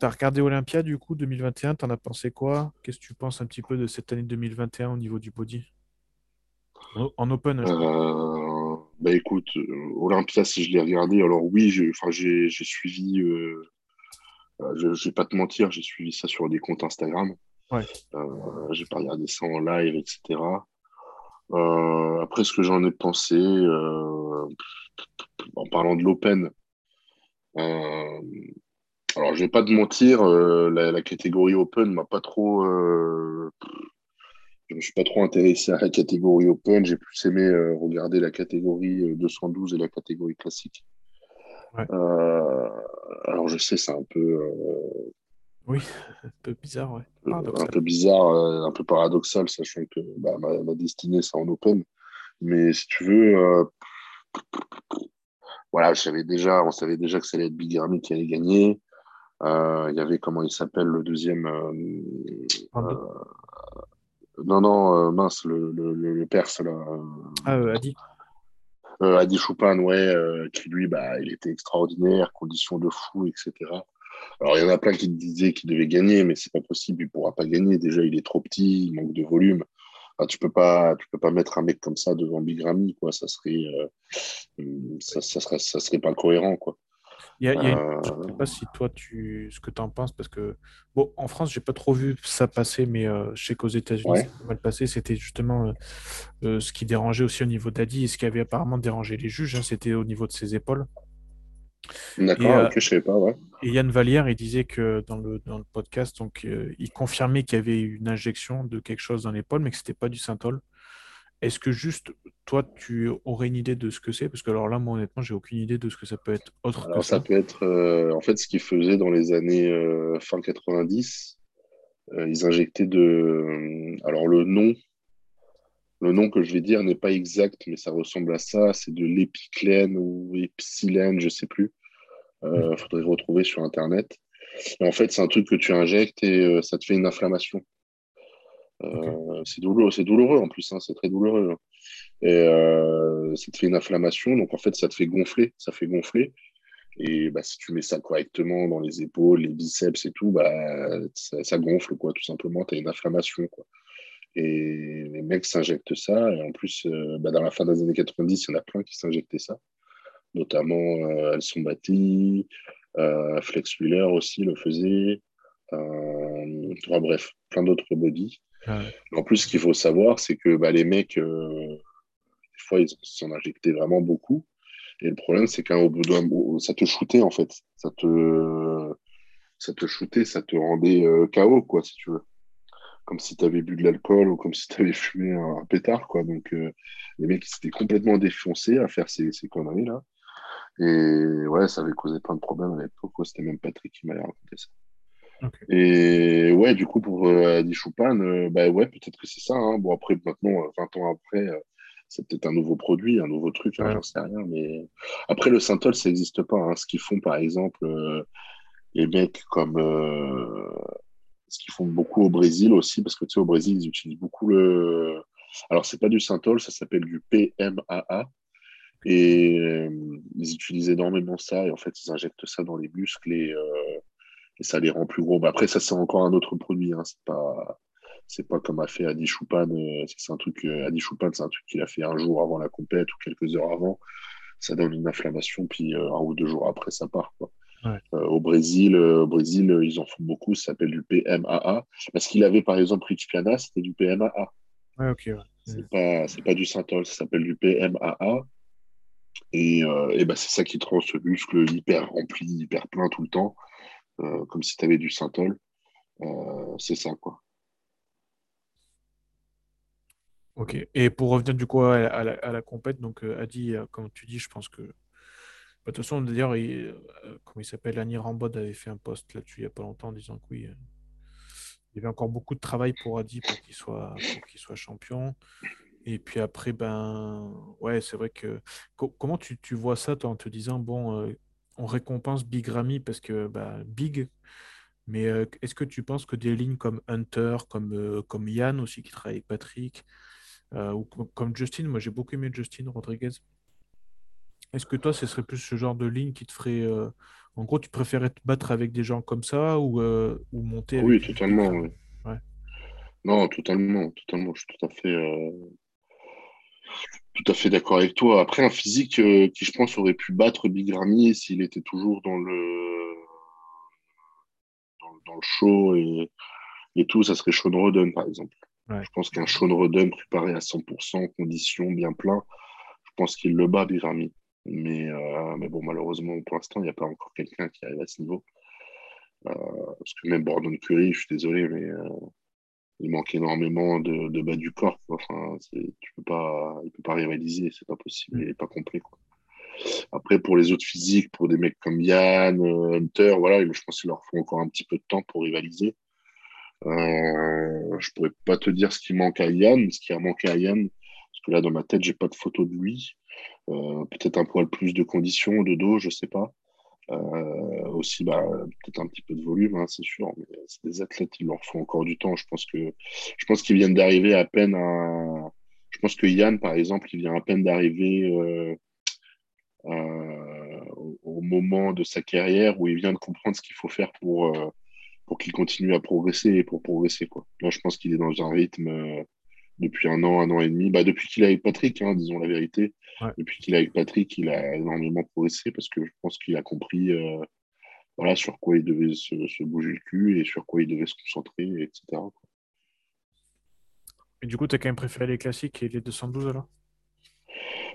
t'as regardé Olympia du coup 2021, t'en as pensé quoi? Qu'est-ce que tu penses un petit peu de cette année 2021 au niveau du body? En, en open. Euh, bah écoute, euh, Olympia, si je l'ai regardé, alors oui, j'ai, suivi, euh, je, je vais pas te mentir, j'ai suivi ça sur des comptes Instagram. Ouais. Euh, j'ai pas regardé ça en live, etc. Après, ce que j'en ai pensé, en parlant de l'Open, alors je vais pas te mentir, la, la catégorie Open m'a pas trop, je me suis pas trop intéressé à la catégorie Open. J'ai plus aimé euh, regarder la catégorie euh, 212 et la catégorie classique. Ouais. Euh, alors je sais, c'est un peu, euh, Oui, un peu bizarre, ouais. Un peu bizarre, un peu paradoxal, sachant que bah, ma, destinée, c'est en open. Mais si tu veux, voilà, je savais déjà, on savait déjà que ça allait être Big Army qui allait gagner. Il y avait, comment il s'appelle, le deuxième. Non, non, mince, le, le, le, Perse, là. Ah, Adi. Adi Choupan, ouais, qui lui, bah, il était extraordinaire, conditions de fou, etc. Alors, il y en a plein qui disaient qu'il devait gagner, mais c'est pas possible, il pourra pas gagner. Déjà, il est trop petit, il manque de volume. tu peux pas, tu peux pas mettre un mec comme ça devant Big Ramy, quoi. Ça serait, euh, ça, ça, serait, ça serait pas cohérent, quoi. Il y a, Je ne sais pas si toi, tu, ce que tu en penses, parce que, bon, en France, j'ai pas trop vu ça passer, mais euh, je sais qu'aux États-Unis, ça mal passé. C'était justement euh, ce qui dérangeait aussi au niveau d'Adi et ce qui avait apparemment dérangé les juges, hein, c'était au niveau de ses épaules. D'accord, euh, ok, je savais pas, ouais. Et Yann Vallière, il disait que dans le, dans le podcast, donc, euh, il confirmait qu'il y avait une injection de quelque chose dans l'épaule, mais que c'était pas du synthol. Est-ce que juste, toi, tu aurais une idée de ce que c'est? Parce que alors là, moi, honnêtement, j'ai aucune idée de ce que ça peut être autre alors, ça. peut être, euh, en fait, ce qu'ils faisaient dans les années fin 90, ils injectaient de... Alors, le nom, le nom que je vais dire n'est pas exact, mais ça ressemble à ça. C'est de l'épiclène ou épsilène, je sais plus. Il euh, faudrait retrouver sur Internet. en fait, c'est un truc que tu injectes et euh, ça te fait une inflammation. Euh, c'est douloureux, c'est douloureux en plus, hein, c'est très douloureux. Hein. Et ça te fait une inflammation, donc en fait, ça te fait gonfler, ça fait gonfler. Et bah, si tu mets ça correctement dans les épaules, les biceps et tout, bah, ça, gonfle, quoi, tout simplement. Tu as une inflammation. Quoi. Et les mecs s'injectent ça. Et en plus, bah, dans la fin des années 90, il y en a plein qui s'injectaient ça notamment euh, bâties, euh, Flex Wheeler aussi le faisait, euh, bref, plein d'autres bodies. En plus, ce qu'il faut savoir, c'est que bah, les mecs, des fois, ils s'en injectaient vraiment beaucoup. Et le problème, c'est qu'au bout d'un ça te shootait en fait. Ça te, ça te shootait, ça te rendait KO, quoi, si tu veux. Comme si tu avais bu de l'alcool ou comme si tu avais fumé un, pétard, quoi. Donc, les mecs, ils s'étaient complètement défoncés à faire ces, ces conneries-là. Et ouais, ça avait causé plein de problèmes à l'époque. C'était même Patrick qui m'avait raconté ça. Et ouais, du coup, pour euh, Adi Choupan, euh, bah ouais, peut-être que c'est ça. Hein. Bon, après, maintenant, 20 euh, ans après, c'est peut-être un nouveau produit, un nouveau truc, hein, j'en sais rien. Mais après, le Synthol, ça n'existe pas. Hein. Ce qu'ils font, par exemple, les mecs comme. ce qu'ils font beaucoup au Brésil aussi, parce que tu sais, au Brésil, ils utilisent beaucoup le. Alors, c'est pas du Synthol, ça s'appelle du PMAA. Et euh, ils utilisent énormément ça. Et en fait, ils injectent ça dans les muscles et, et ça les rend plus gros. Bah, après, ça, c'est encore un autre produit. Hein. C'est pas. C'est pas comme a fait Adi Choupan. Euh, c'est un truc. Adi Choupan, c'est un truc qu'il a fait un jour avant la compète ou quelques heures avant. Ça donne une inflammation, puis un ou deux jours après, ça part. Quoi. au Brésil, au Brésil, ils en font beaucoup. Ça s'appelle du PMAA. Parce qu'il avait, par exemple, Rich Piana, c'était du PMAA. Ouais, ok. C'est pas, pas du Synthol, ça s'appelle du PMAA. Et, euh, bah, c'est ça qui te rend ce muscle hyper rempli, hyper plein tout le temps, euh, comme si tu avais du synthol. Euh, c'est ça, quoi. Ok. Et pour revenir du coup à la, compète, donc Adi, comme tu dis, je pense que. Bah, de toute façon, d'ailleurs, il, comment il s'appelle, Annie Rambod avait fait un post là-dessus il n'y a pas longtemps en disant que oui, il y avait encore beaucoup de travail pour Adi pour qu'il soit, soit champion. Et puis après, ben, ouais, c'est vrai que. comment tu, vois ça, en te disant, bon, euh, on récompense Big Ramy parce que, bah, Big, mais euh, est-ce que tu penses que des lignes comme Hunter, comme, euh, comme Yann aussi, qui travaille avec Patrick, ou comme Justin, moi j'ai beaucoup aimé Justin Rodriguez. Est-ce que toi, ce serait plus ce genre de ligne qui te ferait. En gros, tu préférais te battre avec des gens comme ça ou, ou monter Oui, totalement. Oui. Ouais. Non, totalement, totalement. Je suis tout à fait tout à fait d'accord avec toi. Après, un physique euh, qui, je pense, aurait pu battre Big Ramy s'il était toujours dans le, dans, le show et, et, tout, ça serait Sean Roden, par exemple. Je pense qu'un Sean Roden préparé à 100%, conditions bien plein, je pense qu'il le bat, Big Ramy. Mais, euh, mais bon, malheureusement, pour l'instant, il n'y a pas encore quelqu'un qui arrive à ce niveau. Euh, parce que même Bordon Curry, je suis désolé, mais il manque énormément de, bas du corps. Enfin, tu peux pas, il peut pas rivaliser, c'est pas possible, il est pas complet. Après, pour les autres physiques, pour des mecs comme Yann, Hunter, voilà, je pense qu'il leur faut encore un petit peu de temps pour rivaliser. Euh, je pourrais pas te dire ce qui manque à Yann, ce qui a manqué à Yann, parce que là, dans ma tête, j'ai pas de photo de lui. Euh, peut-être un poil plus de conditions, de dos, je sais pas. Euh, aussi, bah, peut-être un petit peu de volume, hein, c'est sûr, mais c'est des athlètes, il leur faut encore du temps. Je pense que je pense qu'ils viennent d'arriver à peine à. Je pense que Yann, par exemple, il vient à peine d'arriver euh, euh, au moment de sa carrière où il vient de comprendre ce qu'il faut faire pour, pour qu'il continue à progresser et pour progresser. Quoi. Là, je pense qu'il est dans un rythme depuis un an, un an et demi. Bah, depuis qu'il est avec Patrick, hein, disons la vérité. Depuis qu'il est avec Patrick, il a énormément progressé parce que je pense qu'il a compris euh, voilà, sur quoi il devait se, bouger le cul et sur quoi il devait se concentrer, etc. Et du coup, tu as quand même préféré les classiques et les 212 alors?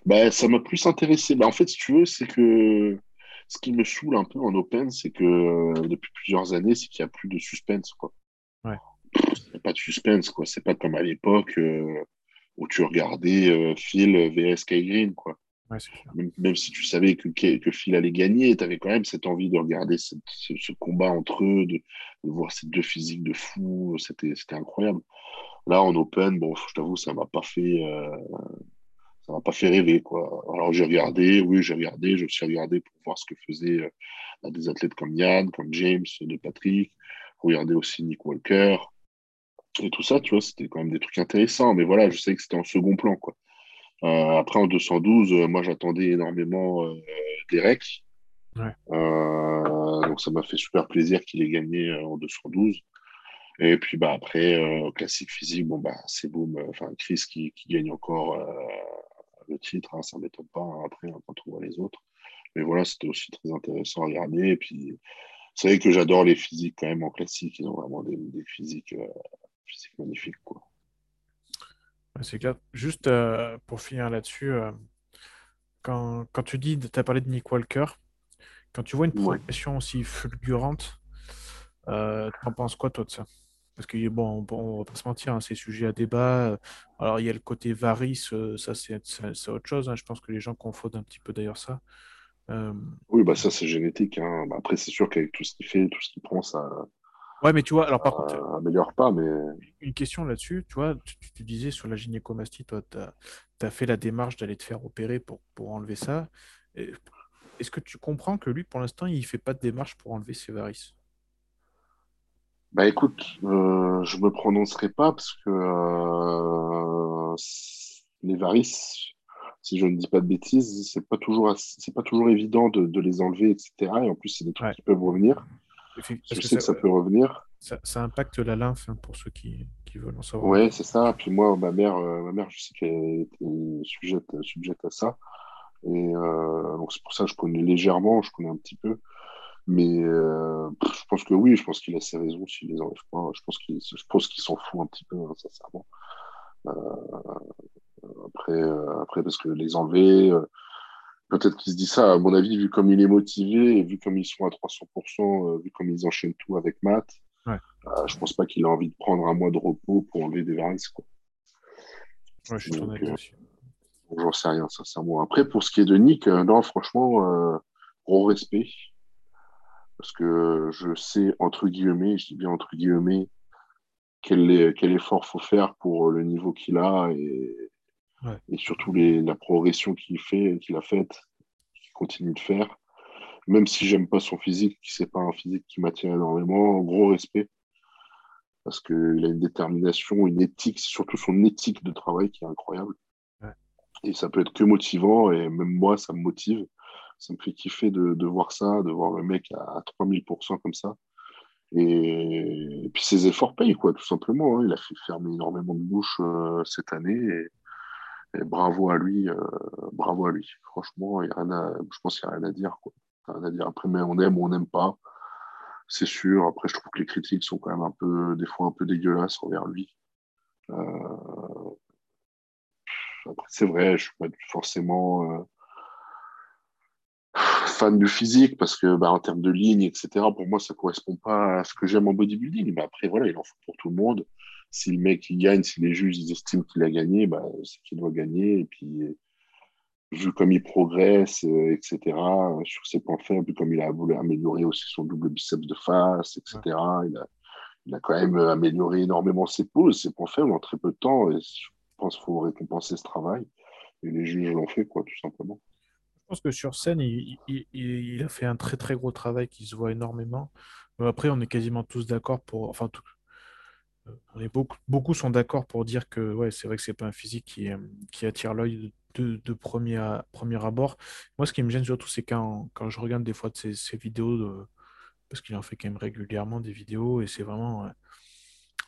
Bah, Ça m'a plus intéressé. Bah, en fait, si tu veux, c'est que ce qui me saoule un peu en open, c'est que euh, depuis plusieurs années, c'est qu'il n'y a plus de suspense. Quoi. Ouais. Il n'y a pas de suspense, quoi. C'est pas comme à l'époque. Euh, où tu regardais euh, Phil vs Kai Green, quoi. même, si tu savais que, que Phil allait gagner, tu avais quand même cette envie de regarder ce, combat entre eux, de, voir ces deux physiques de fou, c'était incroyable. Là, en Open, bon, je t'avoue, ça m'a pas fait, euh, ça m'a pas fait rêver, quoi. Alors j'ai regardé, oui, j'ai regardé, je me suis regardé pour voir ce que faisaient euh, des athlètes comme Yann, comme James, de Patrick, regardé aussi Nick Walker, et tout ça, tu vois, c'était quand même des trucs intéressants. Mais voilà, je sais que c'était en second plan, quoi. Euh, après, en 212, euh, moi, j'attendais énormément euh, Derek. donc, ça m'a fait super plaisir qu'il ait gagné en 212. Et puis, bah, après, classique physique, bon, bah, c'est boum. Enfin, Chris qui, qui, gagne encore le titre, hein, ça ne m'étonne pas hein, après hein, quand on voit les autres. Mais voilà, c'était aussi très intéressant à regarder. Et puis, c'est vrai que j'adore les physiques quand même en classique. Ils ont vraiment des, des physiques c'est magnifique. Quoi. c'est clair. Juste euh, pour finir là-dessus, euh, quand, quand, tu dis, tu as parlé de Nick Walker, quand tu vois une progression aussi fulgurante, euh, tu en penses quoi toi de ça? Parce que bon, on, va pas se mentir, hein, c'est sujet à débat. Alors il y a le côté varice, ça c'est autre chose. Hein. Je pense que les gens confondent un petit peu d'ailleurs ça. Oui, bah ça c'est génétique. Hein. Bah, après c'est sûr qu'avec tout ce qu'il fait, tout ce qu'il prend, ça, Ouais, mais tu vois, alors par contre. Euh, améliore pas, mais. Une question là-dessus, tu vois, tu, disais sur la gynécomastie, toi, tu as, fait la démarche d'aller te faire opérer pour, pour enlever ça. Est-ce que tu comprends que lui, pour l'instant, il ne fait pas de démarche pour enlever ses varices? Bah écoute, euh, je ne me prononcerai pas parce que euh, les varices, si je ne dis pas de bêtises, c'est pas toujours c'est pas toujours évident de, de, les enlever, etc. Et en plus, c'est des trucs qui peuvent revenir. Je sais que ça, peut revenir. Ça, impacte la lymphe hein, pour ceux qui, qui, veulent en savoir. Oui, c'est ça. Puis moi, ma mère, euh, ma mère je sais qu'elle était sujette, sujette à ça. Et euh, donc c'est pour ça que je connais légèrement, je connais un petit peu. Mais euh, je pense que oui, je pense qu'il a ses raisons s'il les enlève pas. Je pense qu'il qu'il s'en fout un petit peu, hein, sincèrement. après, après, parce que les enlever, Peut-être qu'il se dit ça, à mon avis, vu comme il est motivé et vu comme ils sont à 300%, euh, vu comme ils enchaînent tout avec Matt, ouais. euh, je pense pas qu'il a envie de prendre un mois de repos pour enlever des varices. Quoi. Ouais, je suis Donc, euh, J'en sais rien, sincèrement. Après, pour ce qui est de Nick, euh, non, franchement, gros respect. Parce que je sais, entre guillemets, je dis bien entre guillemets, quel, quel effort faut faire pour le niveau qu'il a et et surtout les, la progression qu'il fait, qu'il a faite, qu'il continue de faire. Même si j'aime pas son physique, c'est pas un physique qui m'attire énormément, gros respect. Parce qu'il a une détermination, une éthique, surtout son éthique de travail qui est incroyable. Et ça peut être que motivant, et même moi, ça me motive. Ça me fait kiffer de, de voir ça, de voir le mec à, 3000% comme ça. Et, puis ses efforts payent, quoi, tout simplement. Hein. Il a fait fermer énormément de bouches euh, cette année. Et, bravo à lui, euh, bravo à lui. Franchement, y a rien à, je pense qu'il n'y a rien à dire. Quoi. À dire. Après, mais on aime ou on n'aime pas, c'est sûr. Après, je trouve que les critiques sont quand même un peu, des fois un peu dégueulasses envers lui. Euh... Après, c'est vrai, je ne suis pas forcément euh, fan du physique parce que, bah, en termes de ligne, etc., pour moi, ça ne correspond pas à ce que j'aime en bodybuilding. Mais après, voilà, il en faut pour tout le monde si le mec il gagne, si les juges ils estiment qu'il a gagné, bah, c'est qu'il doit gagner. Et puis, vu comme il progresse, etc., sur ses points faibles, comme il a voulu améliorer aussi son double biceps de face, etc., il, a, il, a, quand même amélioré énormément ses poses, ses points faibles en très peu de temps. Et je pense qu'il faut récompenser ce travail. Et les juges l'ont fait, quoi, tout simplement. Je pense que sur scène, il, il, a fait un très très gros travail qui se voit énormément. Après, on est quasiment tous d'accord pour. Enfin, on beaucoup, beaucoup sont d'accord pour dire que ouais, c'est vrai que c'est pas un physique qui, qui attire l'œil de, premier, premier abord. Moi, ce qui me gêne surtout, c'est quand, quand je regarde des fois de ces, vidéos, parce qu'il en fait quand même régulièrement des vidéos, et c'est vraiment.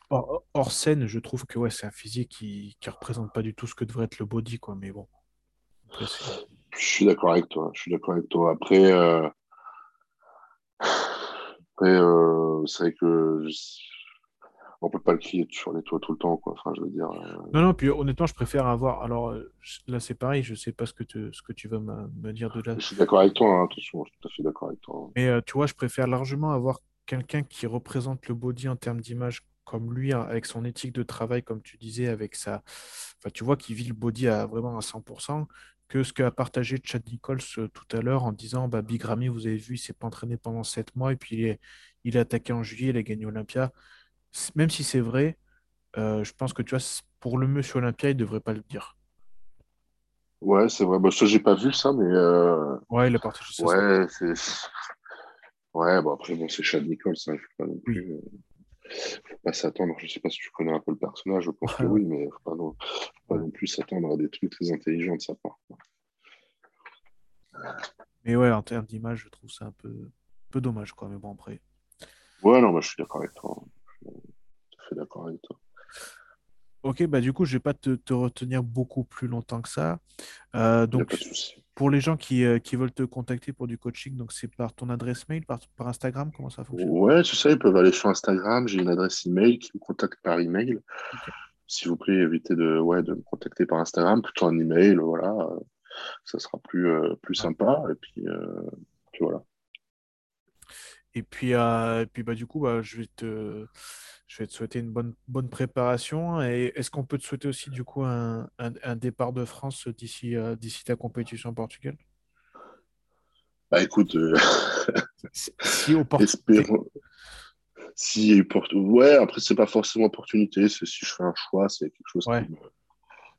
hors, scène, je trouve que ouais, c'est un physique qui ne représente pas du tout ce que devrait être le body, quoi. Mais bon. je suis d'accord avec toi. Je suis d'accord avec toi. Après, euh, après euh, c'est vrai que on peut pas le crier sur les toits tout le temps, quoi. Enfin, je veux dire. Euh, non, non. Puis honnêtement, je préfère avoir. Alors là, c'est pareil. Je sais pas ce que tu, ce que tu vas me, dire de là. Je suis d'accord avec toi. Hein, attention, je suis tout à fait d'accord avec toi. Mais tu vois, je préfère largement avoir quelqu'un qui représente le body en termes d'image comme lui, hein, avec son éthique de travail, comme tu disais, avec sa. Enfin, tu vois, qui vit le body à vraiment à 100%, que ce qu'a partagé Chad Nichols euh, tout à l'heure en disant bah, Big Ramy, vous avez vu, il s'est pas entraîné pendant 7 mois et puis il est, il est attaqué en juillet, il a gagné Olympia. Même si c'est vrai, euh, je pense que tu vois, pour le monsieur Olympia, il ne devrait pas le dire. Ouais, c'est vrai. Bah, ça, j'ai pas vu ça, mais. Euh... Ouais, il a partagé ça. Ouais, c'est. Ouais, bon, après, bon, c'est Chad Nichols, ça, il faut pas non plus. Euh, faut pas s'attendre. Je sais pas si tu connais un peu le personnage, je pense que oui, mais faut pas non, faut pas non plus s'attendre à des trucs très intelligents de sa part. Mais ouais, en termes d'image, je trouve ça un peu, un peu dommage, quoi. Mais bon, après. Ouais, non, moi, je suis d'accord avec toi. Je suis d'accord avec toi. Ok, bah du coup, je ne vais pas te, retenir beaucoup plus longtemps que ça. Euh, donc, pour les gens qui, euh, qui, veulent te contacter pour du coaching, donc c'est par ton adresse mail, par, par Instagram, comment ça fonctionne? Ouais, c'est ça, ils peuvent aller sur Instagram, j'ai une adresse email qui me contacte par email. S'il vous plaît, évitez de, ouais, de me contacter par Instagram, plutôt un email, voilà, euh, ça sera plus, plus sympa. Et puis, puis voilà. Et puis, et puis bah, du coup, bah, je vais te je vais te souhaiter une bonne, bonne préparation. Et est-ce qu'on peut te souhaiter aussi du coup un, un, départ de France d'ici euh, d'ici ta compétition en Portugal? Bah écoute, euh... si opportunité. Si ouais, après c'est pas forcément opportunité. C'est si je fais un choix, c'est quelque chose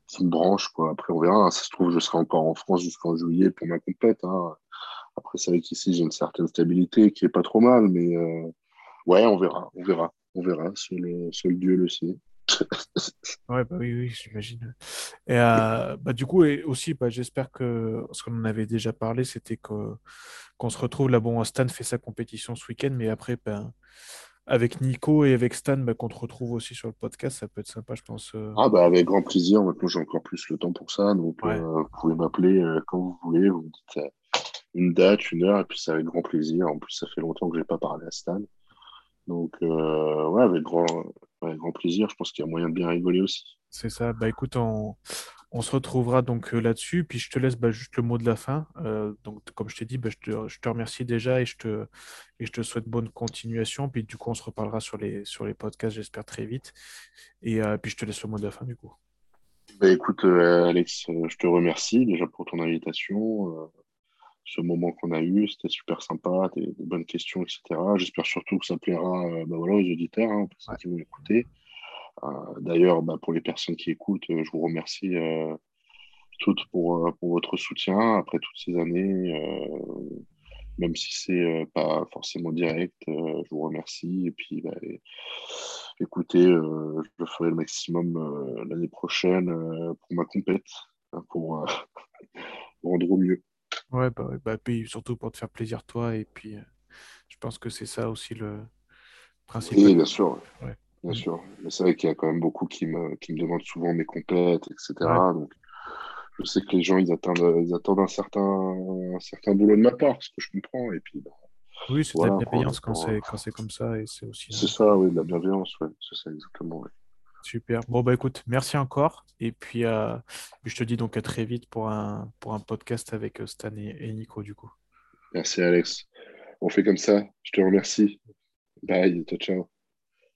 qui, me, branche quoi. Après on verra. Ça se trouve, je serai encore en France jusqu'en juillet pour ma compète. Hein. Après c'est vrai qu'ici j'ai une certaine stabilité qui est pas trop mal, mais euh, ouais, on verra, on verra on verra, seul, le Dieu le sait. ouais, bah oui, oui, j'imagine. Et euh, bah, du coup, et aussi, bah, j'espère que ce qu'on en avait déjà parlé, c'était qu'on se retrouve là. Bon, Stan fait sa compétition ce week-end, mais après, ben, avec Nico et avec Stan, bah, qu'on te retrouve aussi sur le podcast, ça peut être sympa, je pense. Euh. Ah, bah, avec grand plaisir. Maintenant, j'ai encore plus le temps pour ça. Donc, euh, vous pouvez m'appeler quand vous voulez. Vous me dites une date, une heure, et puis c'est avec grand plaisir. En plus, ça fait longtemps que je n'ai pas parlé à Stan. Donc, euh, ouais, avec grand, grand plaisir. Je pense qu'il y a moyen de bien rigoler aussi. C'est ça. Bah écoute, on, on se retrouvera donc euh, là-dessus. Puis je te laisse bah, juste le mot de la fin. Euh, donc, comme je t'ai dit, bah, je, te, je, te, remercie déjà et je, te, et je te souhaite bonne continuation. Puis du coup, on se reparlera sur les, sur les podcasts, j'espère très vite. Et puis je te laisse le mot de la fin du coup. Bah, écoute, Alex, je te remercie déjà pour ton invitation ce moment qu'on a eu. C'était super sympa, des, bonnes questions, etc. J'espère surtout que ça plaira euh, bah voilà, aux auditeurs, hein, pour ceux qui vont écouter. Euh, d'ailleurs, bah, pour les personnes qui écoutent, euh, je vous remercie toutes pour, pour, votre soutien après toutes ces années. même si c'est pas forcément direct, je vous remercie. Et puis, bah, écoutez, je ferai le maximum l'année prochaine pour ma compète, hein, pour rendre au mieux. Ouais, bah, bah, surtout pour te faire plaisir toi. Et puis, euh, je pense que c'est ça aussi le principe. Oui, bien sûr. Bien mm. sûr. Mais c'est vrai qu'il y a quand même beaucoup qui me, qui me demandent souvent mes compètes, etc. Donc, je sais que les gens, ils attendent, ils attendent un, certain, un certain boulot de ma part, ce que je comprends. Et puis, bah, oui, c'est de la bienveillance quand c'est comme ça. Et c'est aussi. C'est ça, oui, de la bienveillance, ouais. C'est ça, exactement. Super. Bon, bah écoute, merci encore. Et puis, euh, je te dis donc à très vite pour un, pour un podcast avec euh, Stan et, Nico, du coup. Merci, Alex. On fait comme ça. Je te remercie. Bye. Ciao, ciao.